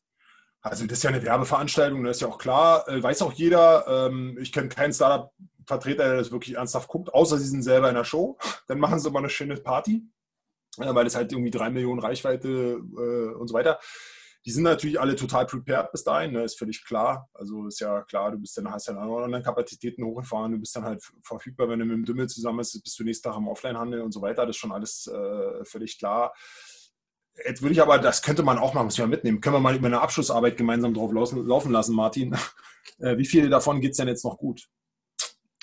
Also das ist ja eine Werbeveranstaltung, das ist ja auch klar, äh, weiß auch jeder. Ähm, ich kenne keinen Startup-Vertreter, der das wirklich ernsthaft guckt, außer sie sind selber in der Show. *laughs* Dann machen sie mal eine schöne Party weil es halt irgendwie drei Millionen Reichweite äh, und so weiter. Die sind natürlich alle total prepared bis dahin, ne, ist völlig klar. Also ist ja klar, du bist dann, hast ja dann Online-Kapazitäten hochgefahren, du bist dann halt verfügbar, wenn du mit dem Dümmel zusammen bist, bist du nächsten Tag im Offline-Handel und so weiter. Das ist schon alles äh, völlig klar. Jetzt würde ich aber, das könnte man auch mal, muss ich mal mitnehmen, können wir mal über eine Abschlussarbeit gemeinsam drauf laufen lassen, Martin. *laughs* Äh, wie viele davon geht es denn jetzt noch gut?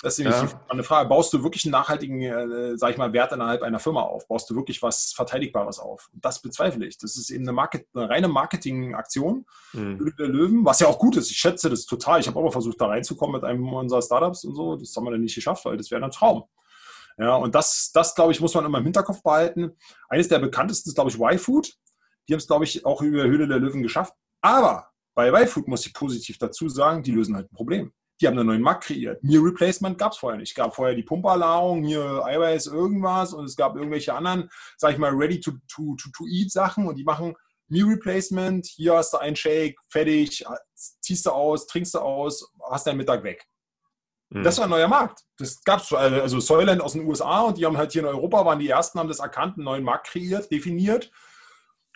Das ist nämlich ja. eine Frage. Baust du wirklich einen nachhaltigen, äh, sag ich mal, Wert innerhalb einer Firma auf? Baust du wirklich was Verteidigbares auf? Das bezweifle ich. Das ist eben eine, Market, eine reine Marketingaktion mhm. der Löwen, was ja auch gut ist. Ich schätze das total. Ich habe auch mal versucht, da reinzukommen mit einem unserer Startups und so. Das haben wir dann nicht geschafft, weil das wäre ein Traum. Ja, und das, das, glaube ich, muss man immer im Hinterkopf behalten. Eines der bekanntesten ist, glaube ich, Y-Food. Die haben es, glaube ich, auch über Höhle der Löwen geschafft. Aber bei Y-Food muss ich positiv dazu sagen, die lösen halt ein Problem. Die haben einen neuen Markt kreiert. Meal Replacement gab es vorher nicht. Es gab vorher die Pumpernahrung, hier Eiweiß, irgendwas und es gab irgendwelche anderen, sag ich mal, Ready-to-Eat-Sachen und die machen Meal Replacement. Hier hast du einen Shake, fertig, ziehst du aus, trinkst du aus, hast deinen Mittag weg. Mhm. Das war ein neuer Markt. Das gab es, also Soylent aus den USA und die haben halt hier in Europa, waren die ersten, haben das erkannt, einen neuen Markt kreiert, definiert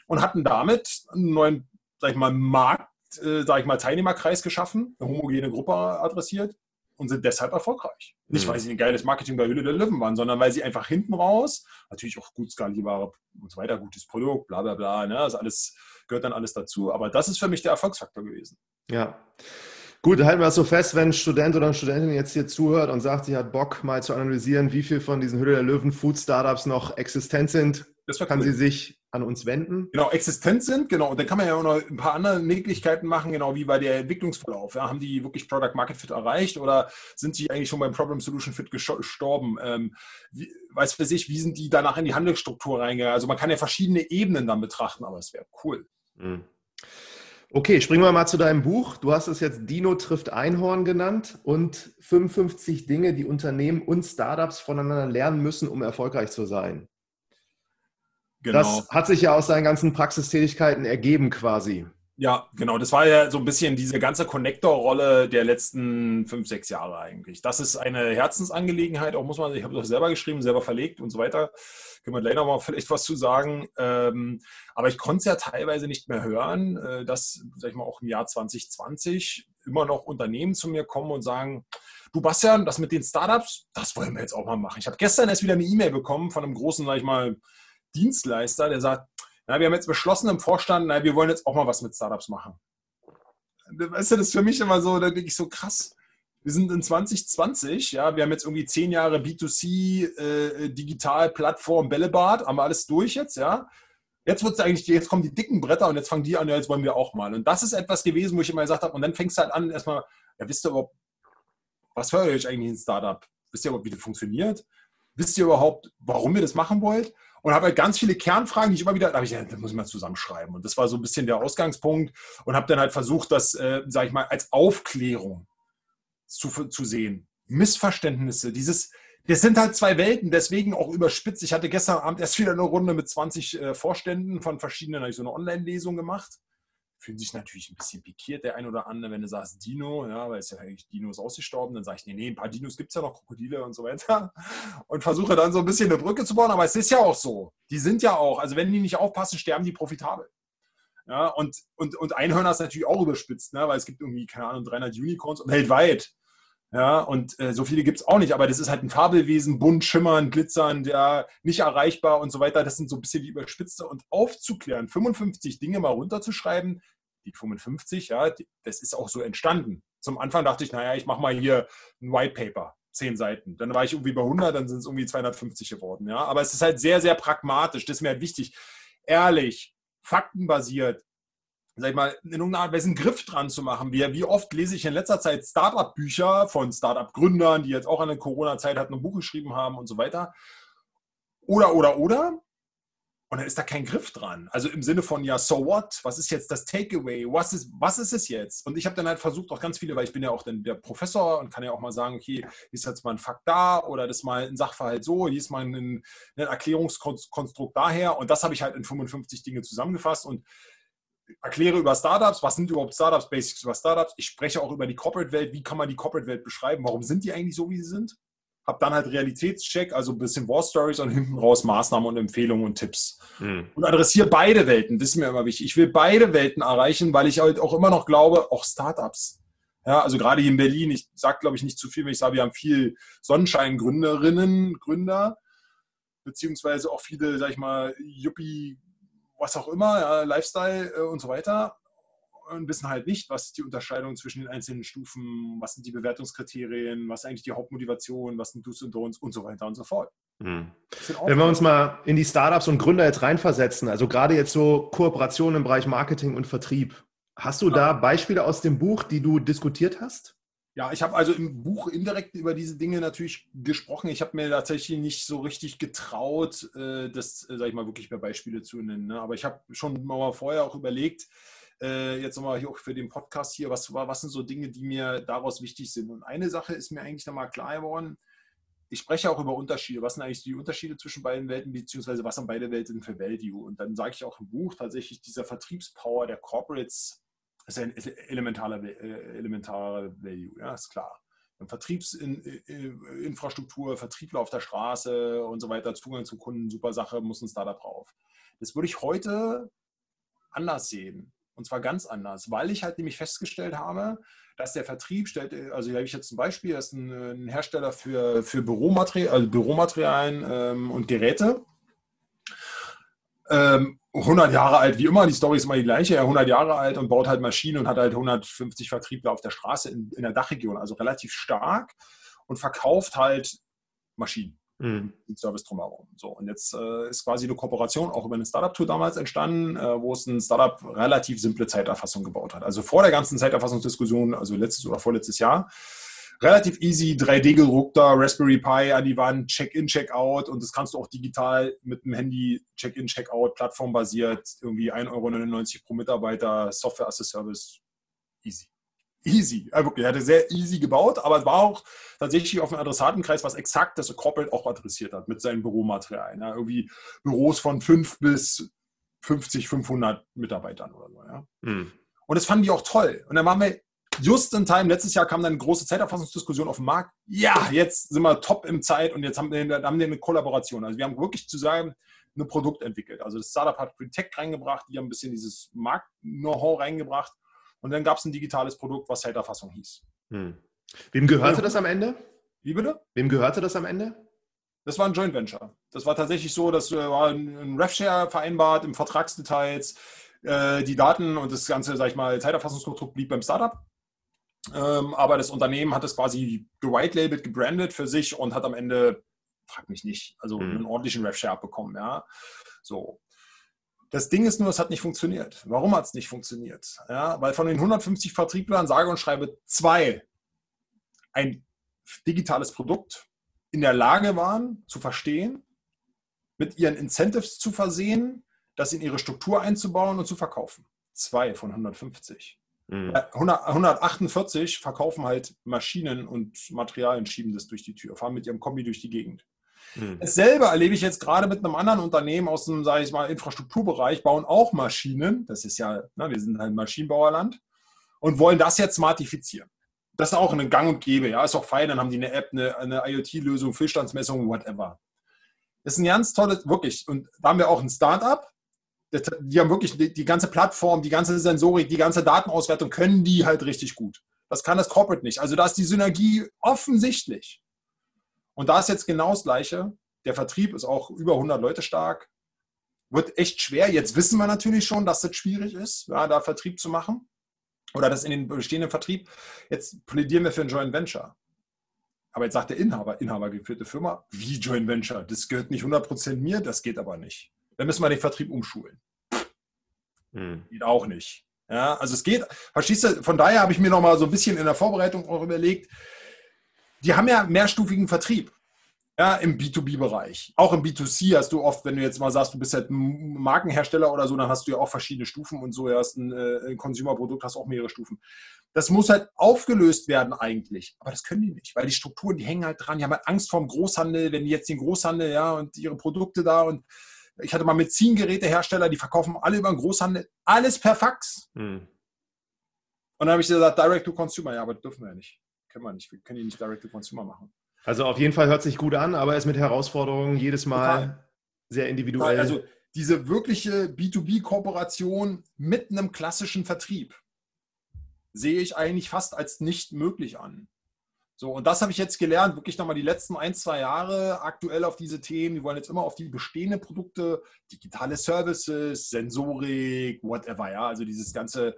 und hatten damit einen neuen, sag ich mal, Markt äh, sage ich mal, Teilnehmerkreis geschaffen, eine homogene Gruppe adressiert und sind deshalb erfolgreich. Nicht, mhm. weil sie ein geiles Marketing bei Hülle der Löwen waren, sondern weil sie einfach hinten raus, natürlich auch gut skalierbare und so weiter, gutes Produkt, bla bla bla, ne, das alles, gehört dann alles dazu. Aber das ist für mich der Erfolgsfaktor gewesen. Ja. Gut, halten wir das so fest, wenn ein Student oder eine Studentin jetzt hier zuhört und sagt, sie hat Bock, mal zu analysieren, wie viel von diesen Hülle der Löwen Food Startups noch existent sind, kann cool. sie sich an uns wenden. Genau, existent sind, genau. Und dann kann man ja auch noch ein paar andere Möglichkeiten machen, genau wie bei der Entwicklungsverlauf. Ja, haben die wirklich Product Market Fit erreicht oder sind sie eigentlich schon beim Problem Solution Fit gestorben? Ähm, wie, weiß für sich, wie sind die danach in die Handelsstruktur reingegangen? Also man kann ja verschiedene Ebenen dann betrachten, aber es wäre cool. Mhm. Okay, springen wir mal zu deinem Buch. Du hast es jetzt Dino trifft Einhorn genannt und 55 Dinge, die Unternehmen und Startups voneinander lernen müssen, um erfolgreich zu sein. Genau. Das hat sich ja aus seinen ganzen Praxistätigkeiten ergeben quasi. Ja, genau. Das war ja so ein bisschen diese ganze Connector-Rolle der letzten fünf, sechs Jahre eigentlich. Das ist eine Herzensangelegenheit, auch muss man, ich habe das selber geschrieben, selber verlegt und so weiter. Können wir gleich nochmal vielleicht was zu sagen. Ähm, aber ich konnte es ja teilweise nicht mehr hören, äh, dass, sag ich mal, auch im Jahr 2020 immer noch Unternehmen zu mir kommen und sagen, du Bastian, das mit den Startups, das wollen wir jetzt auch mal machen. Ich habe gestern erst wieder eine E-Mail bekommen von einem großen, sag ich mal, Dienstleister, der sagt, na, wir haben jetzt beschlossen im Vorstand, na, wir wollen jetzt auch mal was mit Startups machen. Weißt du, das ist für mich immer so, da denke ich so krass. Wir sind in 2020, ja, wir haben jetzt irgendwie zehn Jahre B2C, äh, Digital, Plattform, Bällebad, haben wir alles durch jetzt, ja. Jetzt wird's eigentlich, jetzt kommen die dicken Bretter und jetzt fangen die an, ja, jetzt wollen wir auch mal. Und das ist etwas gewesen, wo ich immer gesagt habe, und dann fängst du halt an, erstmal, ja, wisst ihr überhaupt, was für euch eigentlich ein Startup? Wisst ihr überhaupt, wie das funktioniert? Wisst ihr überhaupt, warum ihr das machen wollt? Und habe halt ganz viele Kernfragen, die ich immer wieder, da habe ich ja, das muss ich mal zusammenschreiben. Und das war so ein bisschen der Ausgangspunkt und habe dann halt versucht, das, äh, sage ich mal, als Aufklärung zu, zu sehen. Missverständnisse, dieses, das sind halt zwei Welten, deswegen auch überspitzt. Ich hatte gestern Abend erst wieder eine Runde mit 20 äh, Vorständen von verschiedenen, habe ich so eine Online-Lesung gemacht. Fühlen sich natürlich ein bisschen pikiert, der ein oder andere, wenn du sagst Dino, ja, weil es ja eigentlich Dino ist ausgestorben, dann sage ich, nee, nee, ein paar Dinos gibt es ja noch, Krokodile und so weiter. *laughs* Und versuche dann so ein bisschen eine Brücke zu bauen, aber es ist ja auch so. Die sind ja auch, also wenn die nicht aufpassen, sterben die profitabel. Ja, und, und, und Einhörner ist natürlich auch überspitzt, ne, weil es gibt irgendwie, keine Ahnung, 300 Unicorns weltweit. Ja, und äh, so viele gibt es auch nicht, aber das ist halt ein Fabelwesen, bunt, schimmernd, glitzernd, ja, nicht erreichbar und so weiter. Das sind so ein bisschen die Überspitzte. Und aufzuklären, 55 Dinge mal runterzuschreiben, die 55, ja, die, das ist auch so entstanden. Zum Anfang dachte ich, naja, ich mache mal hier ein White Paper, zehn Seiten. Dann war ich irgendwie bei 100, dann sind es irgendwie 250 geworden, ja. Aber es ist halt sehr, sehr pragmatisch, das ist mir halt wichtig. Ehrlich, faktenbasiert, sag ich mal, in irgendeiner Art einen Griff dran zu machen. Wie, wie oft lese ich in letzter Zeit Startup-Bücher von Startup-Gründern, die jetzt auch an der Corona-Zeit halt ein Buch geschrieben haben und so weiter. Oder, oder, oder. Und dann ist da kein Griff dran. Also im Sinne von, ja, so what? Was ist jetzt das Takeaway? Was ist, was ist es jetzt? Und ich habe dann halt versucht, auch ganz viele, weil ich bin ja auch dann der Professor und kann ja auch mal sagen, okay, ist jetzt mal ein Fakt da oder das mal ein Sachverhalt so, hier ist mal ein, ein Erklärungskonstrukt daher. Und das habe ich halt in 55 Dinge zusammengefasst und erkläre über Startups, was sind überhaupt Startups, Basics über Startups. Ich spreche auch über die Corporate-Welt, wie kann man die Corporate-Welt beschreiben, warum sind die eigentlich so, wie sie sind. Hab dann halt Realitätscheck, also ein bisschen War Stories und hinten raus Maßnahmen und Empfehlungen und Tipps. Mhm. Und adressiere beide Welten, das ist mir immer wichtig. Ich will beide Welten erreichen, weil ich halt auch immer noch glaube, auch Startups. Ja, also gerade hier in Berlin, ich sage glaube ich nicht zu viel, wenn ich sage, wir haben viel Sonnenschein-Gründerinnen, Gründer, beziehungsweise auch viele, sag ich mal, Yuppie was auch immer, ja, Lifestyle äh, und so weiter und wissen halt nicht, was ist die Unterscheidung zwischen den einzelnen Stufen, was sind die Bewertungskriterien, was ist eigentlich die Hauptmotivation, was sind Do's und Don'ts und so weiter und so fort. Mhm. Wenn wir uns mal in die Startups und Gründer jetzt reinversetzen, also gerade jetzt so Kooperationen im Bereich Marketing und Vertrieb, hast du ja. da Beispiele aus dem Buch, die du diskutiert hast? Ja, ich habe also im Buch indirekt über diese Dinge natürlich gesprochen. Ich habe mir tatsächlich nicht so richtig getraut, äh, das, äh, sage ich mal, wirklich mehr Beispiele zu nennen. Ne? Aber ich habe schon mal vorher auch überlegt, äh, jetzt nochmal hier auch für den Podcast hier, was, was sind so Dinge, die mir daraus wichtig sind. Und eine Sache ist mir eigentlich nochmal klar geworden. Ich spreche auch über Unterschiede. Was sind eigentlich die Unterschiede zwischen beiden Welten, beziehungsweise was sind beide Welten für Value? Und dann sage ich auch im Buch tatsächlich, dieser Vertriebspower der Corporates ist ein elementarer, äh, elementarer Value, ja, ist klar. Vertriebsinfrastruktur, Vertriebler auf der Straße und so weiter, Zugang zum Kunden, super Sache, muss ein Startup drauf. Das würde ich heute anders sehen. Und zwar ganz anders, weil ich halt nämlich festgestellt habe, dass der Vertrieb stellt, also hier habe ich jetzt ein Beispiel, das ist ein, ein Hersteller für, für Büromaterial, also Büromaterialien ähm, und Geräte. Ähm, 100 Jahre alt, wie immer, die Story ist immer die gleiche, er 100 Jahre alt und baut halt Maschinen und hat halt 150 Vertriebler auf der Straße in, in der Dachregion, also relativ stark und verkauft halt Maschinen. Mhm. Service drumherum. So, und jetzt äh, ist quasi eine Kooperation auch über eine Startup-Tour damals entstanden, äh, wo es ein Startup relativ simple Zeiterfassung gebaut hat. Also vor der ganzen Zeiterfassungsdiskussion, also letztes oder vorletztes Jahr, relativ easy, 3D gedruckter Raspberry Pi an die Wand, Check-in, Check-out und das kannst du auch digital mit dem Handy Check-in, Check-out, plattformbasiert, irgendwie 1,99 Euro pro Mitarbeiter, Software as a Service, easy. Easy, ja, wirklich, er hatte sehr easy gebaut, aber es war auch tatsächlich auf einen Adressatenkreis, was exakt das Corporate auch adressiert hat mit seinen Büromaterialien. Ja, irgendwie Büros von 5 bis 50, 500 Mitarbeitern oder so. Ja. Mhm. Und das fanden die auch toll. Und dann waren wir just in time, letztes Jahr kam dann eine große Zeiterfassungsdiskussion auf den Markt. Ja, jetzt sind wir top im Zeit und jetzt haben wir, haben wir eine Kollaboration. Also wir haben wirklich zu sagen, ein Produkt entwickelt. Also das Startup hat Tech reingebracht, die haben ein bisschen dieses Markt-Know-how reingebracht und dann gab es ein digitales Produkt, was Zeiterfassung hieß. Hm. Wem gehörte das am Ende? Wie bitte? Wem gehörte das am Ende? Das war ein Joint Venture. Das war tatsächlich so, dass äh, war ein RevShare vereinbart im Vertragsdetails. Äh, die Daten und das ganze, sag ich mal, Zeiterfassungskonstrukt blieb beim Startup. Ähm, aber das Unternehmen hat es quasi gewhite-labelt, gebrandet für sich und hat am Ende, frag mich nicht, also mhm. einen ordentlichen RevShare bekommen. Ja. So. Das Ding ist nur, es hat nicht funktioniert. Warum hat es nicht funktioniert? Ja, weil von den 150 Vertrieblern sage und schreibe zwei ein digitales Produkt in der Lage waren zu verstehen, mit ihren Incentives zu versehen, das in ihre Struktur einzubauen und zu verkaufen. Zwei von 150. Mhm. 148 verkaufen halt Maschinen und Materialien, schieben das durch die Tür, fahren mit ihrem Kombi durch die Gegend. Hm. Dasselbe erlebe ich jetzt gerade mit einem anderen Unternehmen aus dem, sage ich mal, Infrastrukturbereich, bauen auch Maschinen. Das ist ja, na, wir sind halt ein Maschinenbauerland und wollen das jetzt smartifizieren. Das ist auch ein Gang und Gäbe, ja, ist auch fein. Dann haben die eine App, eine, eine IoT-Lösung, Füllstandsmessung, whatever. Das ist ein ganz tolles, wirklich. Und da haben wir auch ein Startup. Die haben wirklich die, die ganze Plattform, die ganze Sensorik, die ganze Datenauswertung können die halt richtig gut. Das kann das Corporate nicht. Also da ist die Synergie offensichtlich. Und da ist jetzt genau das Gleiche. Der Vertrieb ist auch über 100 Leute stark. Wird echt schwer. Jetzt wissen wir natürlich schon, dass es schwierig ist, ja, da Vertrieb zu machen. Oder das in den bestehenden Vertrieb. Jetzt plädieren wir für ein Joint Venture. Aber jetzt sagt der Inhaber, inhabergeführte Firma, wie Joint Venture? Das gehört nicht 100% mir, das geht aber nicht. Dann müssen wir den Vertrieb umschulen. Hm. Geht auch nicht. Ja, also es geht, verstehst du, von daher habe ich mir noch mal so ein bisschen in der Vorbereitung auch überlegt, die haben ja mehrstufigen Vertrieb. Ja, im B2B-Bereich. Auch im B2C hast du oft, wenn du jetzt mal sagst, du bist halt ein Markenhersteller oder so, dann hast du ja auch verschiedene Stufen und so. Du hast ein, äh, Consumer-Produkt, hast auch mehrere Stufen. Das muss halt aufgelöst werden eigentlich. Aber das können die nicht, weil die Strukturen, die hängen halt dran. Die haben halt Angst vor dem Großhandel, wenn die jetzt den Großhandel, ja, und ihre Produkte da und ich hatte mal Medizingerätehersteller, die verkaufen alle über den Großhandel, alles per Fax. Hm. Und dann habe ich gesagt, Direct to Consumer, ja, aber das dürfen wir ja nicht. Können wir nicht. Wir können die nicht Direct to Consumer machen. Also auf jeden Fall hört sich gut an, aber ist mit Herausforderungen jedes Mal Total. sehr individuell. Also diese wirkliche B2B-Kooperation mit einem klassischen Vertrieb sehe ich eigentlich fast als nicht möglich an. So, und das habe ich jetzt gelernt, wirklich nochmal die letzten ein, zwei Jahre aktuell auf diese Themen. Die wollen jetzt immer auf die bestehenden Produkte, digitale Services, Sensorik, whatever, ja, also dieses ganze.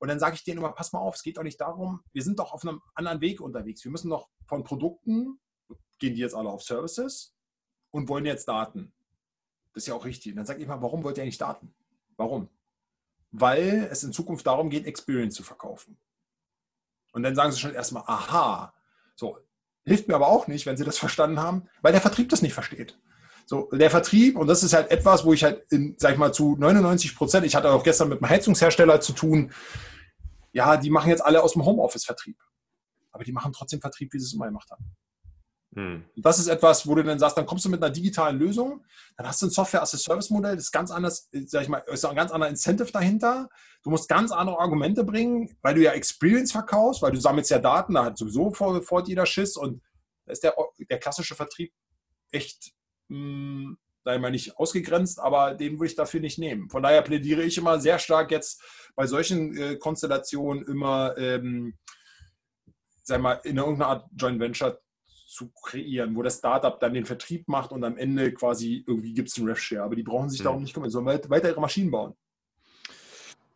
Und dann sage ich denen immer, pass mal auf, es geht doch nicht darum, wir sind doch auf einem anderen Weg unterwegs. Wir müssen doch von Produkten, gehen die jetzt alle auf Services und wollen jetzt Daten. Das ist ja auch richtig. Und dann sage ich mal, warum wollt ihr nicht Daten? Warum? Weil es in Zukunft darum geht, Experience zu verkaufen. Und dann sagen sie schon erstmal, aha, so, hilft mir aber auch nicht, wenn Sie das verstanden haben, weil der Vertrieb das nicht versteht. So, der Vertrieb, und das ist halt etwas, wo ich halt, in, sag ich mal, zu 99 Prozent, ich hatte auch gestern mit einem Heizungshersteller zu tun, ja, die machen jetzt alle aus dem Homeoffice Vertrieb. Aber die machen trotzdem Vertrieb, wie sie es immer gemacht haben. Hm. Das ist etwas, wo du dann sagst, dann kommst du mit einer digitalen Lösung, dann hast du ein Software-as-a-Service-Modell, das ist ganz anders, sag ich mal, ist ein ganz anderer Incentive dahinter. Du musst ganz andere Argumente bringen, weil du ja Experience verkaufst, weil du sammelst ja Daten, da hat sowieso sofort jeder Schiss und da ist der, der klassische Vertrieb echt, mh, hm, sag ich mal, nicht ausgegrenzt, aber den würde ich dafür nicht nehmen. Von daher plädiere ich immer sehr stark jetzt bei solchen äh, Konstellationen immer, ähm, sag mal, in irgendeiner Art Joint Venture zu kreieren, wo das Startup dann den Vertrieb macht und am Ende quasi irgendwie gibt es einen Rev-Share. Aber die brauchen sich mhm. darum nicht kümmern, sondern weiter ihre Maschinen bauen.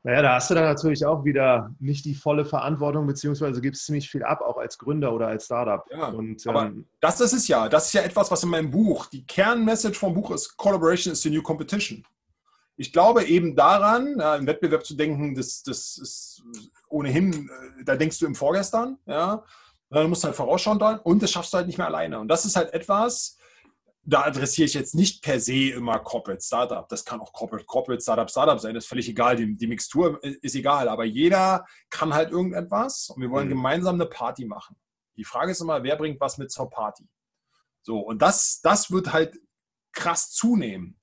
Naja, da hast du dann natürlich auch wieder nicht die volle Verantwortung, beziehungsweise gibst ziemlich viel ab, auch als Gründer oder als Startup. Ja, und, aber ähm, das ist es ja. Das ist ja etwas, was in meinem Buch, die Kernmessage vom Buch ist, Collaboration is the new competition. Ich glaube eben daran, ja, im Wettbewerb zu denken, das, das ist ohnehin, äh, da denkst du im Vorgestern, ja, Du musst halt vorausschauen und das schaffst du halt nicht mehr alleine. Und das ist halt etwas, da adressiere ich jetzt nicht per se immer Corporate Startup. Das kann auch Corporate, Corporate Startup, Startup sein. Das ist völlig egal. Die, die Mixtur ist egal. Aber jeder kann halt irgendetwas und wir wollen mhm. gemeinsam eine Party machen. Die Frage ist immer, wer bringt was mit zur Party? So, und das, das wird halt krass zunehmen.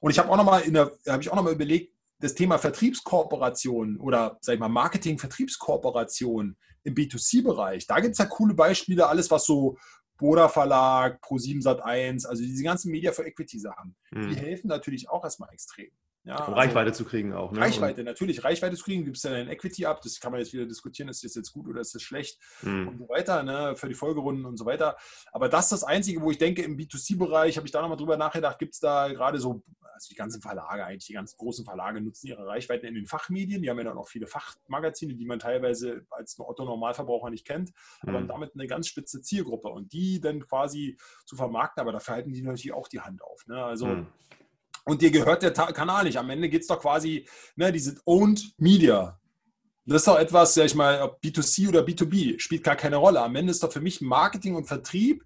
Und ich habe auch nochmal habe ich auch nochmal überlegt, das Thema Vertriebskooperation oder sag ich mal Marketing-Vertriebskooperation im B2C-Bereich, da gibt es ja coole Beispiele, alles was so Boda Verlag, Pro7 Sat1, also diese ganzen Media for Equity Sachen, mhm. die helfen natürlich auch erstmal extrem. Ja, also Reichweite zu kriegen auch. Ne? Reichweite, natürlich. Reichweite zu kriegen, gibt es dann ein Equity ab, das kann man jetzt wieder diskutieren, ist das jetzt gut oder ist das schlecht mhm. und so weiter, ne? für die Folgerunden und so weiter. Aber das ist das Einzige, wo ich denke, im B2C-Bereich habe ich da nochmal drüber nachgedacht, gibt es da gerade so, also die ganzen Verlage eigentlich, die ganz großen Verlage nutzen ihre Reichweiten in den Fachmedien, die haben ja dann auch viele Fachmagazine, die man teilweise als Otto-Normalverbraucher nicht kennt, mhm. aber damit eine ganz spitze Zielgruppe und die dann quasi zu vermarkten, aber dafür halten die natürlich auch die Hand auf. Ne? Also mhm und dir gehört der Kanal nicht. Am Ende geht es doch quasi, ne, diese Owned Media. Das ist doch etwas, sag ich mal, ob B2C oder B2B, spielt gar keine Rolle. Am Ende ist doch für mich Marketing und Vertrieb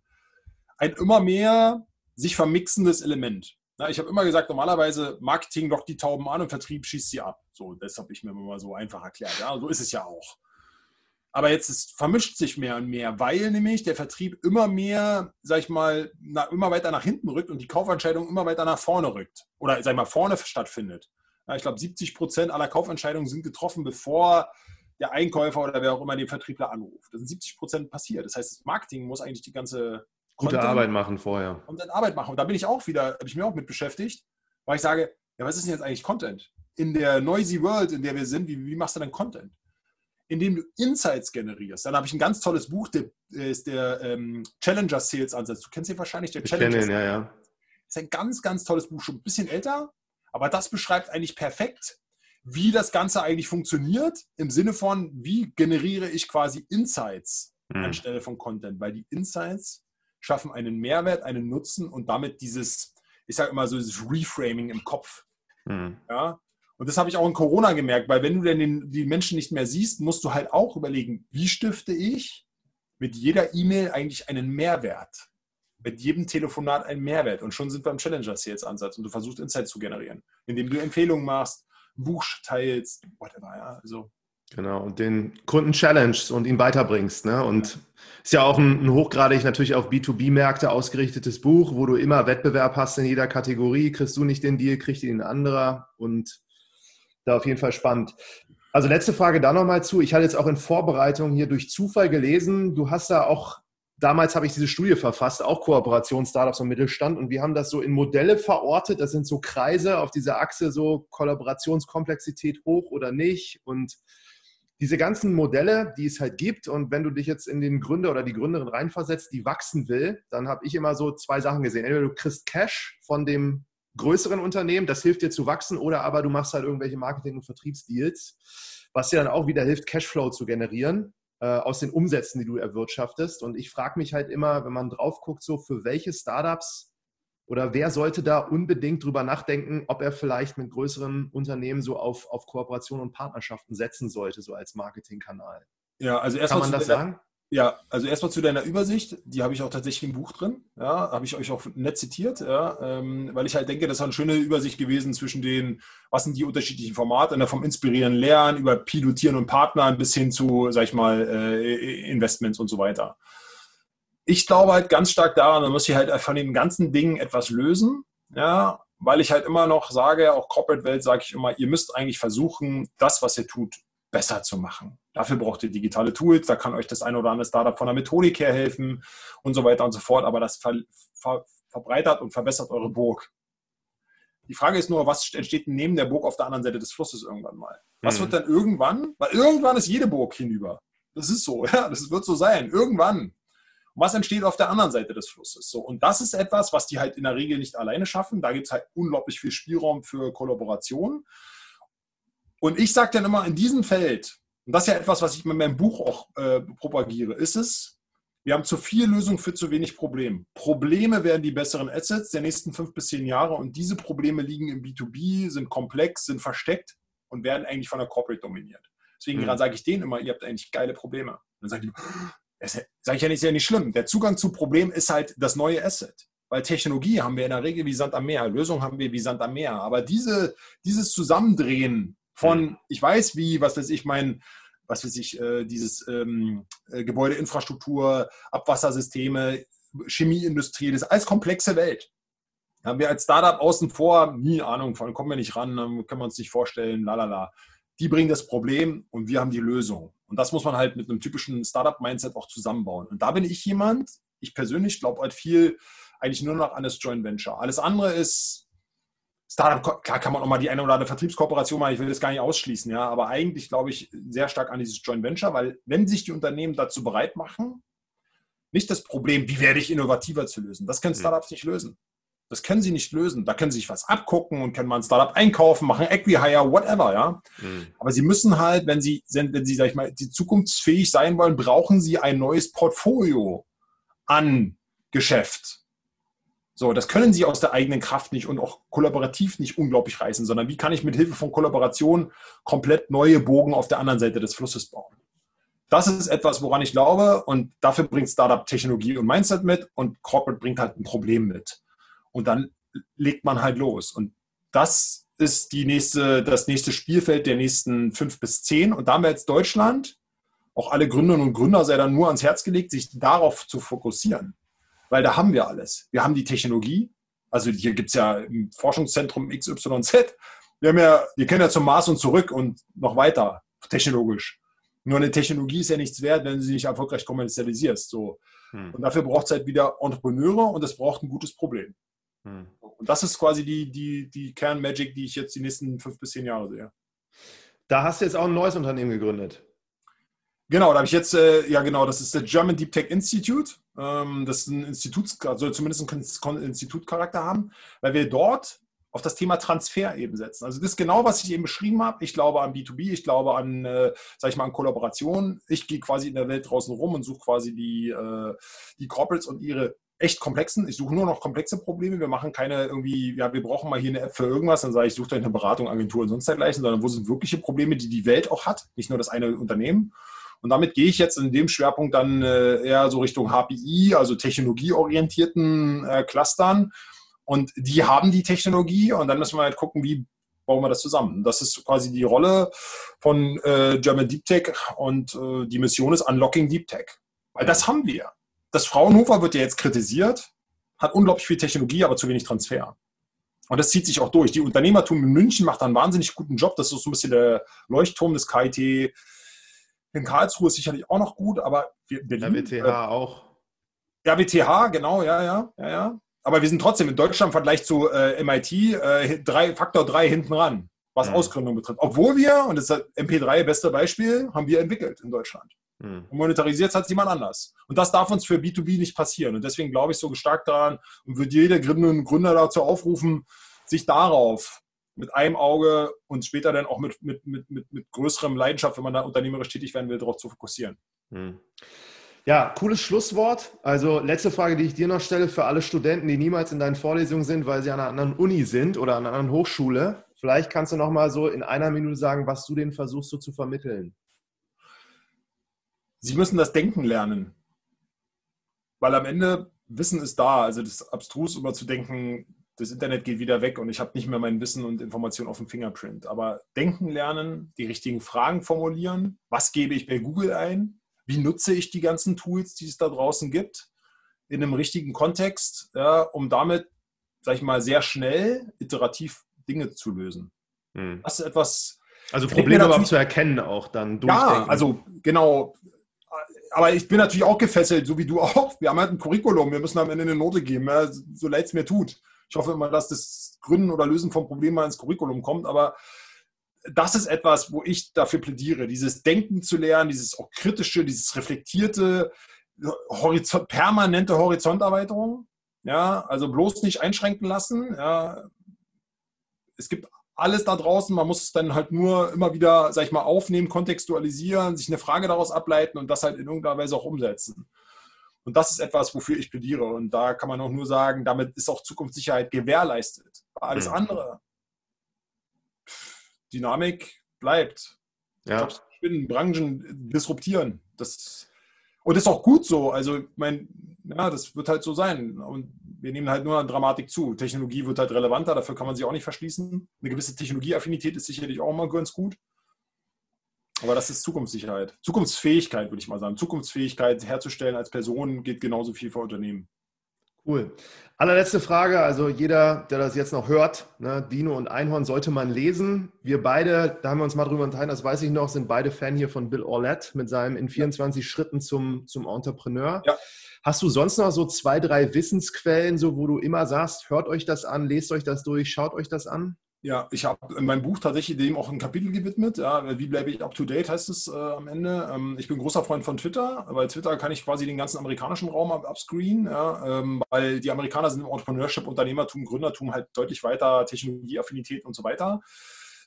ein immer mehr sich vermixendes Element. Na, ich habe immer gesagt, normalerweise Marketing lockt die Tauben an und Vertrieb schießt sie ab. So, das habe ich mir immer so einfach erklärt. Ja, so ist es ja auch. Aber jetzt ist, vermischt sich mehr und mehr, weil nämlich der Vertrieb immer mehr, sag ich mal, na, immer weiter nach hinten rückt und die Kaufentscheidung immer weiter nach vorne rückt. Oder sag ich mal, vorne stattfindet. Ja, ich glaube, 70 Prozent aller Kaufentscheidungen sind getroffen, bevor der Einkäufer oder wer auch immer den Vertriebler anruft. Das sind 70 Prozent passiert. Das heißt, das Marketing muss eigentlich die ganze gute Content Arbeit machen vorher. Und dann Arbeit machen. Und da bin ich auch wieder, habe ich mir auch mit beschäftigt, weil ich sage, ja, was ist denn jetzt eigentlich Content? In der noisy World, in der wir sind, wie, wie machst du denn Content? Indem du Insights generierst. Dann habe ich ein ganz tolles Buch, der ist der ähm, Challenger Sales Ansatz. Du kennst ihn wahrscheinlich, der ich Challenger. Ihn, ja, ja. Ist ein ganz, ganz tolles Buch, schon ein bisschen älter, aber das beschreibt eigentlich perfekt, wie das Ganze eigentlich funktioniert, im Sinne von, wie generiere ich quasi Insights mhm. anstelle von Content, weil die Insights schaffen einen Mehrwert, einen Nutzen und damit dieses, ich sage immer so, dieses Reframing im Kopf. Mhm. Ja, und das habe ich auch in Corona gemerkt, weil wenn du denn den, die Menschen nicht mehr siehst, musst du halt auch überlegen, wie stifte ich mit jeder E-Mail eigentlich einen Mehrwert? Mit jedem Telefonat einen Mehrwert. Und schon sind wir im Challenger Sales Ansatz und du versuchst Insights zu generieren, indem du Empfehlungen machst, ein Buch teilst, whatever, ja. Also. Genau, und den Kunden challengest und ihn weiterbringst. Ne? Und ist ja auch ein, ein hochgradig natürlich auf B2B-Märkte ausgerichtetes Buch, wo du immer Wettbewerb hast in jeder Kategorie. Kriegst du nicht den Deal, kriegt ihn ein anderer. Und da auf jeden Fall spannend. Also letzte Frage da nochmal zu. Ich hatte jetzt auch in Vorbereitung hier durch Zufall gelesen, du hast da auch, damals habe ich diese Studie verfasst, auch Kooperation, Startups und Mittelstand und wir haben das so in Modelle verortet. Das sind so Kreise auf dieser Achse, so Kollaborationskomplexität hoch oder nicht und diese ganzen Modelle, die es halt gibt, und wenn du dich jetzt in den Gründer oder die Gründerin reinversetzt, die wachsen will, dann habe ich immer so zwei Sachen gesehen. Entweder du kriegst Cash von dem größeren Unternehmen, das hilft dir zu wachsen, oder aber du machst halt irgendwelche Marketing- und Vertriebsdeals, was dir dann auch wieder hilft, Cashflow zu generieren äh, aus den Umsätzen, die du erwirtschaftest. Und ich frage mich halt immer, wenn man drauf guckt, so für welche Startups oder wer sollte da unbedingt drüber nachdenken, ob er vielleicht mit größeren Unternehmen so auf, auf Kooperation und Partnerschaften setzen sollte, so als Marketingkanal? Ja, also erstmal. Kann man das sagen? Ja, also erstmal zu deiner Übersicht, die habe ich auch tatsächlich im Buch drin, ja, habe ich euch auch nett zitiert, ja, ähm, weil ich halt denke, das ist eine schöne Übersicht gewesen zwischen den, was sind die unterschiedlichen Formate, ne, vom Inspirieren, Lernen über Pilotieren und Partnern bis hin zu, sag ich mal, äh, Investments und so weiter. Ich glaube halt ganz stark daran, man muss sich halt von den ganzen Dingen etwas lösen, ja, weil ich halt immer noch sage, auch Corporate-Welt sage ich immer, ihr müsst eigentlich versuchen, das, was ihr tut, besser zu machen. Dafür braucht ihr digitale Tools, da kann euch das ein oder andere Startup von der Methodik her helfen und so weiter und so fort, aber das ver ver verbreitert und verbessert eure Burg. Die Frage ist nur, was entsteht neben der Burg auf der anderen Seite des Flusses irgendwann mal? Was mhm. wird dann irgendwann? Weil irgendwann ist jede Burg hinüber. Das ist so, *laughs* ja, das wird so sein. Irgendwann. Und was entsteht auf der anderen Seite des Flusses? So, und das ist etwas, was die halt in der Regel nicht alleine schaffen. Da gibt es halt unglaublich viel Spielraum für Kollaboration. Und ich sage dann immer, in diesem Feld, und das ist ja etwas, was ich mit meinem Buch auch äh, propagiere, ist es, wir haben zu viel Lösung für zu wenig Problem. Probleme werden die besseren Assets der nächsten fünf bis zehn Jahre und diese Probleme liegen im B2B, sind komplex, sind versteckt und werden eigentlich von der Corporate dominiert. Deswegen mhm. sage ich denen immer, ihr habt eigentlich geile Probleme. Und dann sagen die, sage ich ja nicht, ist ja nicht schlimm. Der Zugang zu Problem ist halt das neue Asset. Weil Technologie haben wir in der Regel wie Sand am Meer, Lösung haben wir wie Sand am Meer. Aber diese, dieses Zusammendrehen von, mhm. ich weiß wie, was weiß ich, mein, was weiß ich, äh, dieses ähm, äh, Gebäudeinfrastruktur, Abwassersysteme, Chemieindustrie, das ist alles komplexe Welt. Da haben wir als Startup außen vor, nie Ahnung von, kommen wir nicht ran, können wir uns nicht vorstellen, lalala. Die bringen das Problem und wir haben die Lösung. Und das muss man halt mit einem typischen Startup-Mindset auch zusammenbauen. Und da bin ich jemand, ich persönlich glaube halt viel eigentlich nur noch an das Joint Venture. Alles andere ist Startup, klar kann man auch mal die eine oder andere Vertriebskooperation machen, ich will das gar nicht ausschließen, ja, aber eigentlich glaube ich sehr stark an dieses Joint Venture, weil wenn sich die Unternehmen dazu bereit machen, nicht das Problem, wie werde ich innovativer zu lösen, das können hm. Startups nicht lösen. Das können sie nicht lösen. Da können sie sich was abgucken und können mal ein Startup einkaufen, machen Equihire, whatever, ja. Mhm. Aber sie müssen halt, wenn sie, wenn sie, sag ich mal, die zukunftsfähig sein wollen, brauchen sie ein neues Portfolio an Geschäft. So, das können sie aus der eigenen Kraft nicht und auch kollaborativ nicht unglaublich reißen, sondern wie kann ich mit Hilfe von Kollaboration komplett neue Bogen auf der anderen Seite des Flusses bauen? Das ist etwas, woran ich glaube und dafür bringt Startup Technologie und Mindset mit und Corporate bringt halt ein Problem mit. Und dann legt man halt los. Und das ist die nächste, das nächste Spielfeld der nächsten fünf bis zehn. Und da haben wir jetzt Deutschland auch alle Gründerinnen und Gründer sei dann nur ans Herz gelegt, sich darauf zu fokussieren. Weil da haben wir alles. Wir haben die Technologie. Also hier gibt es ja im Forschungszentrum XYZ. Wir haben ja, wir können ja zum Mars und zurück und noch weiter, technologisch. Nur eine Technologie ist ja nichts wert, wenn sie nicht erfolgreich kommerzialisierst. So. Hm. Und dafür braucht es halt wieder Entrepreneure und es braucht ein gutes Problem. Hm. Und das ist quasi die, die, die Kernmagic, die ich jetzt die nächsten fünf bis zehn Jahre sehe. Da hast du jetzt auch ein neues Unternehmen gegründet. Genau, da habe ich jetzt, äh, ja genau, das ist der German Deep Tech Institute. Ähm, das ein Institut, soll zumindest einen Institutcharakter haben, weil wir dort auf das Thema Transfer eben setzen. Also das ist genau, was ich eben beschrieben habe. Ich glaube an B2B, ich glaube an, äh, sag ich mal, an Kollaboration. Ich gehe quasi in der Welt draußen rum und suche quasi die, äh, die Corporates und ihre echt komplexen. Ich suche nur noch komplexe Probleme. Wir machen keine irgendwie, ja, wir brauchen mal hier eine App für irgendwas. Dann sage ich, suche euch eine Beratung, Agentur und sonst dergleichen, sondern wo sind wirkliche Probleme, die die Welt auch hat, nicht nur das eine Unternehmen. Und damit gehe ich jetzt in dem Schwerpunkt dann äh, eher so Richtung HPI, also technologieorientierten äh, Clustern. Und die haben die Technologie und dann müssen wir halt gucken, wie bauen wir das zusammen. Das ist quasi die Rolle von äh, German Deep Tech und äh, die Mission ist Unlocking Deep Tech. Weil das haben wir. Das Fraunhofer wird ja jetzt kritisiert, hat unglaublich viel Technologie, aber zu wenig Transfer. Und das zieht sich auch durch. Die Unternehmertum in München macht einen wahnsinnig guten Job. Das ist so ein bisschen der Leuchtturm des KIT. In Karlsruhe ist sicherlich auch noch gut, aber Berlin. Der WTH äh, auch. Ja, WTH, genau, ja, ja, ja, ja. Aber wir sind trotzdem in Deutschland im Vergleich zu äh, MIT äh, drei, Faktor 3 hinten ran, was mhm. Ausgründung betrifft. Obwohl wir, und das ist MP3 beste Beispiel, haben wir entwickelt in Deutschland. Mhm. Und monetarisiert hat es jemand anders. Und das darf uns für B2B nicht passieren. Und deswegen glaube ich so stark daran und würde jeder Gründer und Gründer dazu aufrufen, sich darauf mit einem Auge und später dann auch mit, mit, mit, mit, mit größerem Leidenschaft, wenn man da unternehmerisch tätig werden will, darauf zu fokussieren. Hm. Ja, cooles Schlusswort. Also letzte Frage, die ich dir noch stelle für alle Studenten, die niemals in deinen Vorlesungen sind, weil sie an einer anderen Uni sind oder an einer anderen Hochschule. Vielleicht kannst du noch mal so in einer Minute sagen, was du denen versuchst so zu vermitteln. Sie müssen das Denken lernen. Weil am Ende Wissen ist da. Also das ist abstrus, immer zu denken, das Internet geht wieder weg und ich habe nicht mehr mein Wissen und Informationen auf dem Fingerprint. Aber denken lernen, die richtigen Fragen formulieren. Was gebe ich bei Google ein? Wie nutze ich die ganzen Tools, die es da draußen gibt, in einem richtigen Kontext, ja, um damit, sag ich mal, sehr schnell iterativ Dinge zu lösen. Hm. Das ist etwas. Also Probleme überhaupt zu erkennen auch dann. Ja, also genau. Aber ich bin natürlich auch gefesselt, so wie du auch. Wir haben halt ein Curriculum, wir müssen am Ende eine Note geben, ja, so leid es mir tut. Ich hoffe immer, dass das Gründen oder Lösen von Problemen mal ins Curriculum kommt, aber das ist etwas, wo ich dafür plädiere, dieses Denken zu lernen, dieses auch kritische, dieses reflektierte, Horizont, permanente Horizonterweiterung. Ja, also bloß nicht einschränken lassen. Ja. Es gibt alles da draußen, man muss es dann halt nur immer wieder, sag ich mal, aufnehmen, kontextualisieren, sich eine Frage daraus ableiten und das halt in irgendeiner Weise auch umsetzen. Und das ist etwas, wofür ich plädiere. Und da kann man auch nur sagen, damit ist auch Zukunftssicherheit gewährleistet. Alles mhm. andere, Dynamik bleibt. Ja. Jobs spinnen, Branchen disruptieren. Das, und ist auch gut so. Also, mein, ja, das wird halt so sein. Und wir nehmen halt nur an Dramatik zu. Technologie wird halt relevanter, dafür kann man sich auch nicht verschließen. Eine gewisse Technologieaffinität ist sicherlich auch mal ganz gut. Aber das ist Zukunftssicherheit. Zukunftsfähigkeit, würde ich mal sagen. Zukunftsfähigkeit herzustellen als Person geht genauso viel für Unternehmen. Cool. Allerletzte Frage. Also jeder, der das jetzt noch hört, ne, Dino und Einhorn sollte man lesen. Wir beide, da haben wir uns mal drüber unterhalten, das weiß ich noch, sind beide Fan hier von Bill Orlett mit seinem in 24 ja. Schritten zum, zum Entrepreneur. Ja. Hast du sonst noch so zwei, drei Wissensquellen, so wo du immer sagst, hört euch das an, lest euch das durch, schaut euch das an? Ja, ich habe in meinem Buch tatsächlich dem auch ein Kapitel gewidmet. Ja, wie bleibe ich up to date, heißt es äh, am Ende. Ähm, ich bin großer Freund von Twitter, weil Twitter kann ich quasi den ganzen amerikanischen Raum upscreenen, ja, ähm, weil die Amerikaner sind im Entrepreneurship, Unternehmertum, Gründertum halt deutlich weiter, Technologieaffinität und so weiter.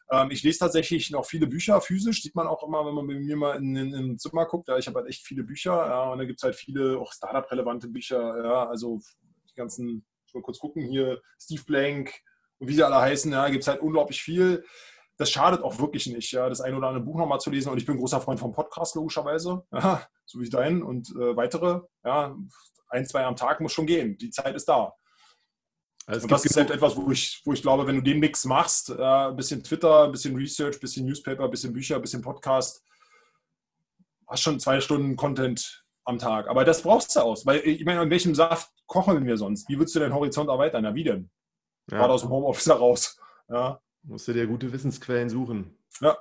Ähm, ich lese tatsächlich noch viele Bücher physisch, sieht man auch immer, wenn man bei mir mal in, in, in Zimmer guckt. Ja, ich habe halt echt viele Bücher ja, und da gibt es halt viele auch Startup-relevante Bücher. Ja, also die ganzen, ich mal kurz gucken hier, Steve Blank, und wie sie alle heißen, ja, gibt es halt unglaublich viel. Das schadet auch wirklich nicht, ja, das ein oder andere Buch nochmal zu lesen. Und ich bin großer Freund vom Podcast, logischerweise, ja, so wie dein und äh, weitere. Ja, ein, zwei am Tag muss schon gehen. Die Zeit ist da. Also und das ist halt etwas, wo ich, wo ich glaube, wenn du den Mix machst, äh, ein bisschen Twitter, ein bisschen Research, ein bisschen Newspaper, ein bisschen Bücher, ein bisschen Podcast, hast schon zwei Stunden Content am Tag. Aber das brauchst du aus. Weil ich meine, in welchem Saft kochen wir sonst? Wie würdest du deinen Horizont erweitern? Ja, wie denn? Ja. Gerade aus dem Homeoffice heraus. Ja. Musst du dir gute Wissensquellen suchen. Ja.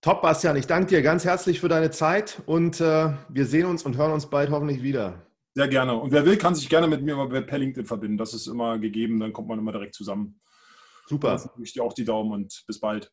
Top, Bastian. Ich danke dir ganz herzlich für deine Zeit und äh, wir sehen uns und hören uns bald hoffentlich wieder. Sehr gerne. Und wer will, kann sich gerne mit mir per LinkedIn verbinden. Das ist immer gegeben, dann kommt man immer direkt zusammen. Super. Dann ich dir auch die Daumen und bis bald.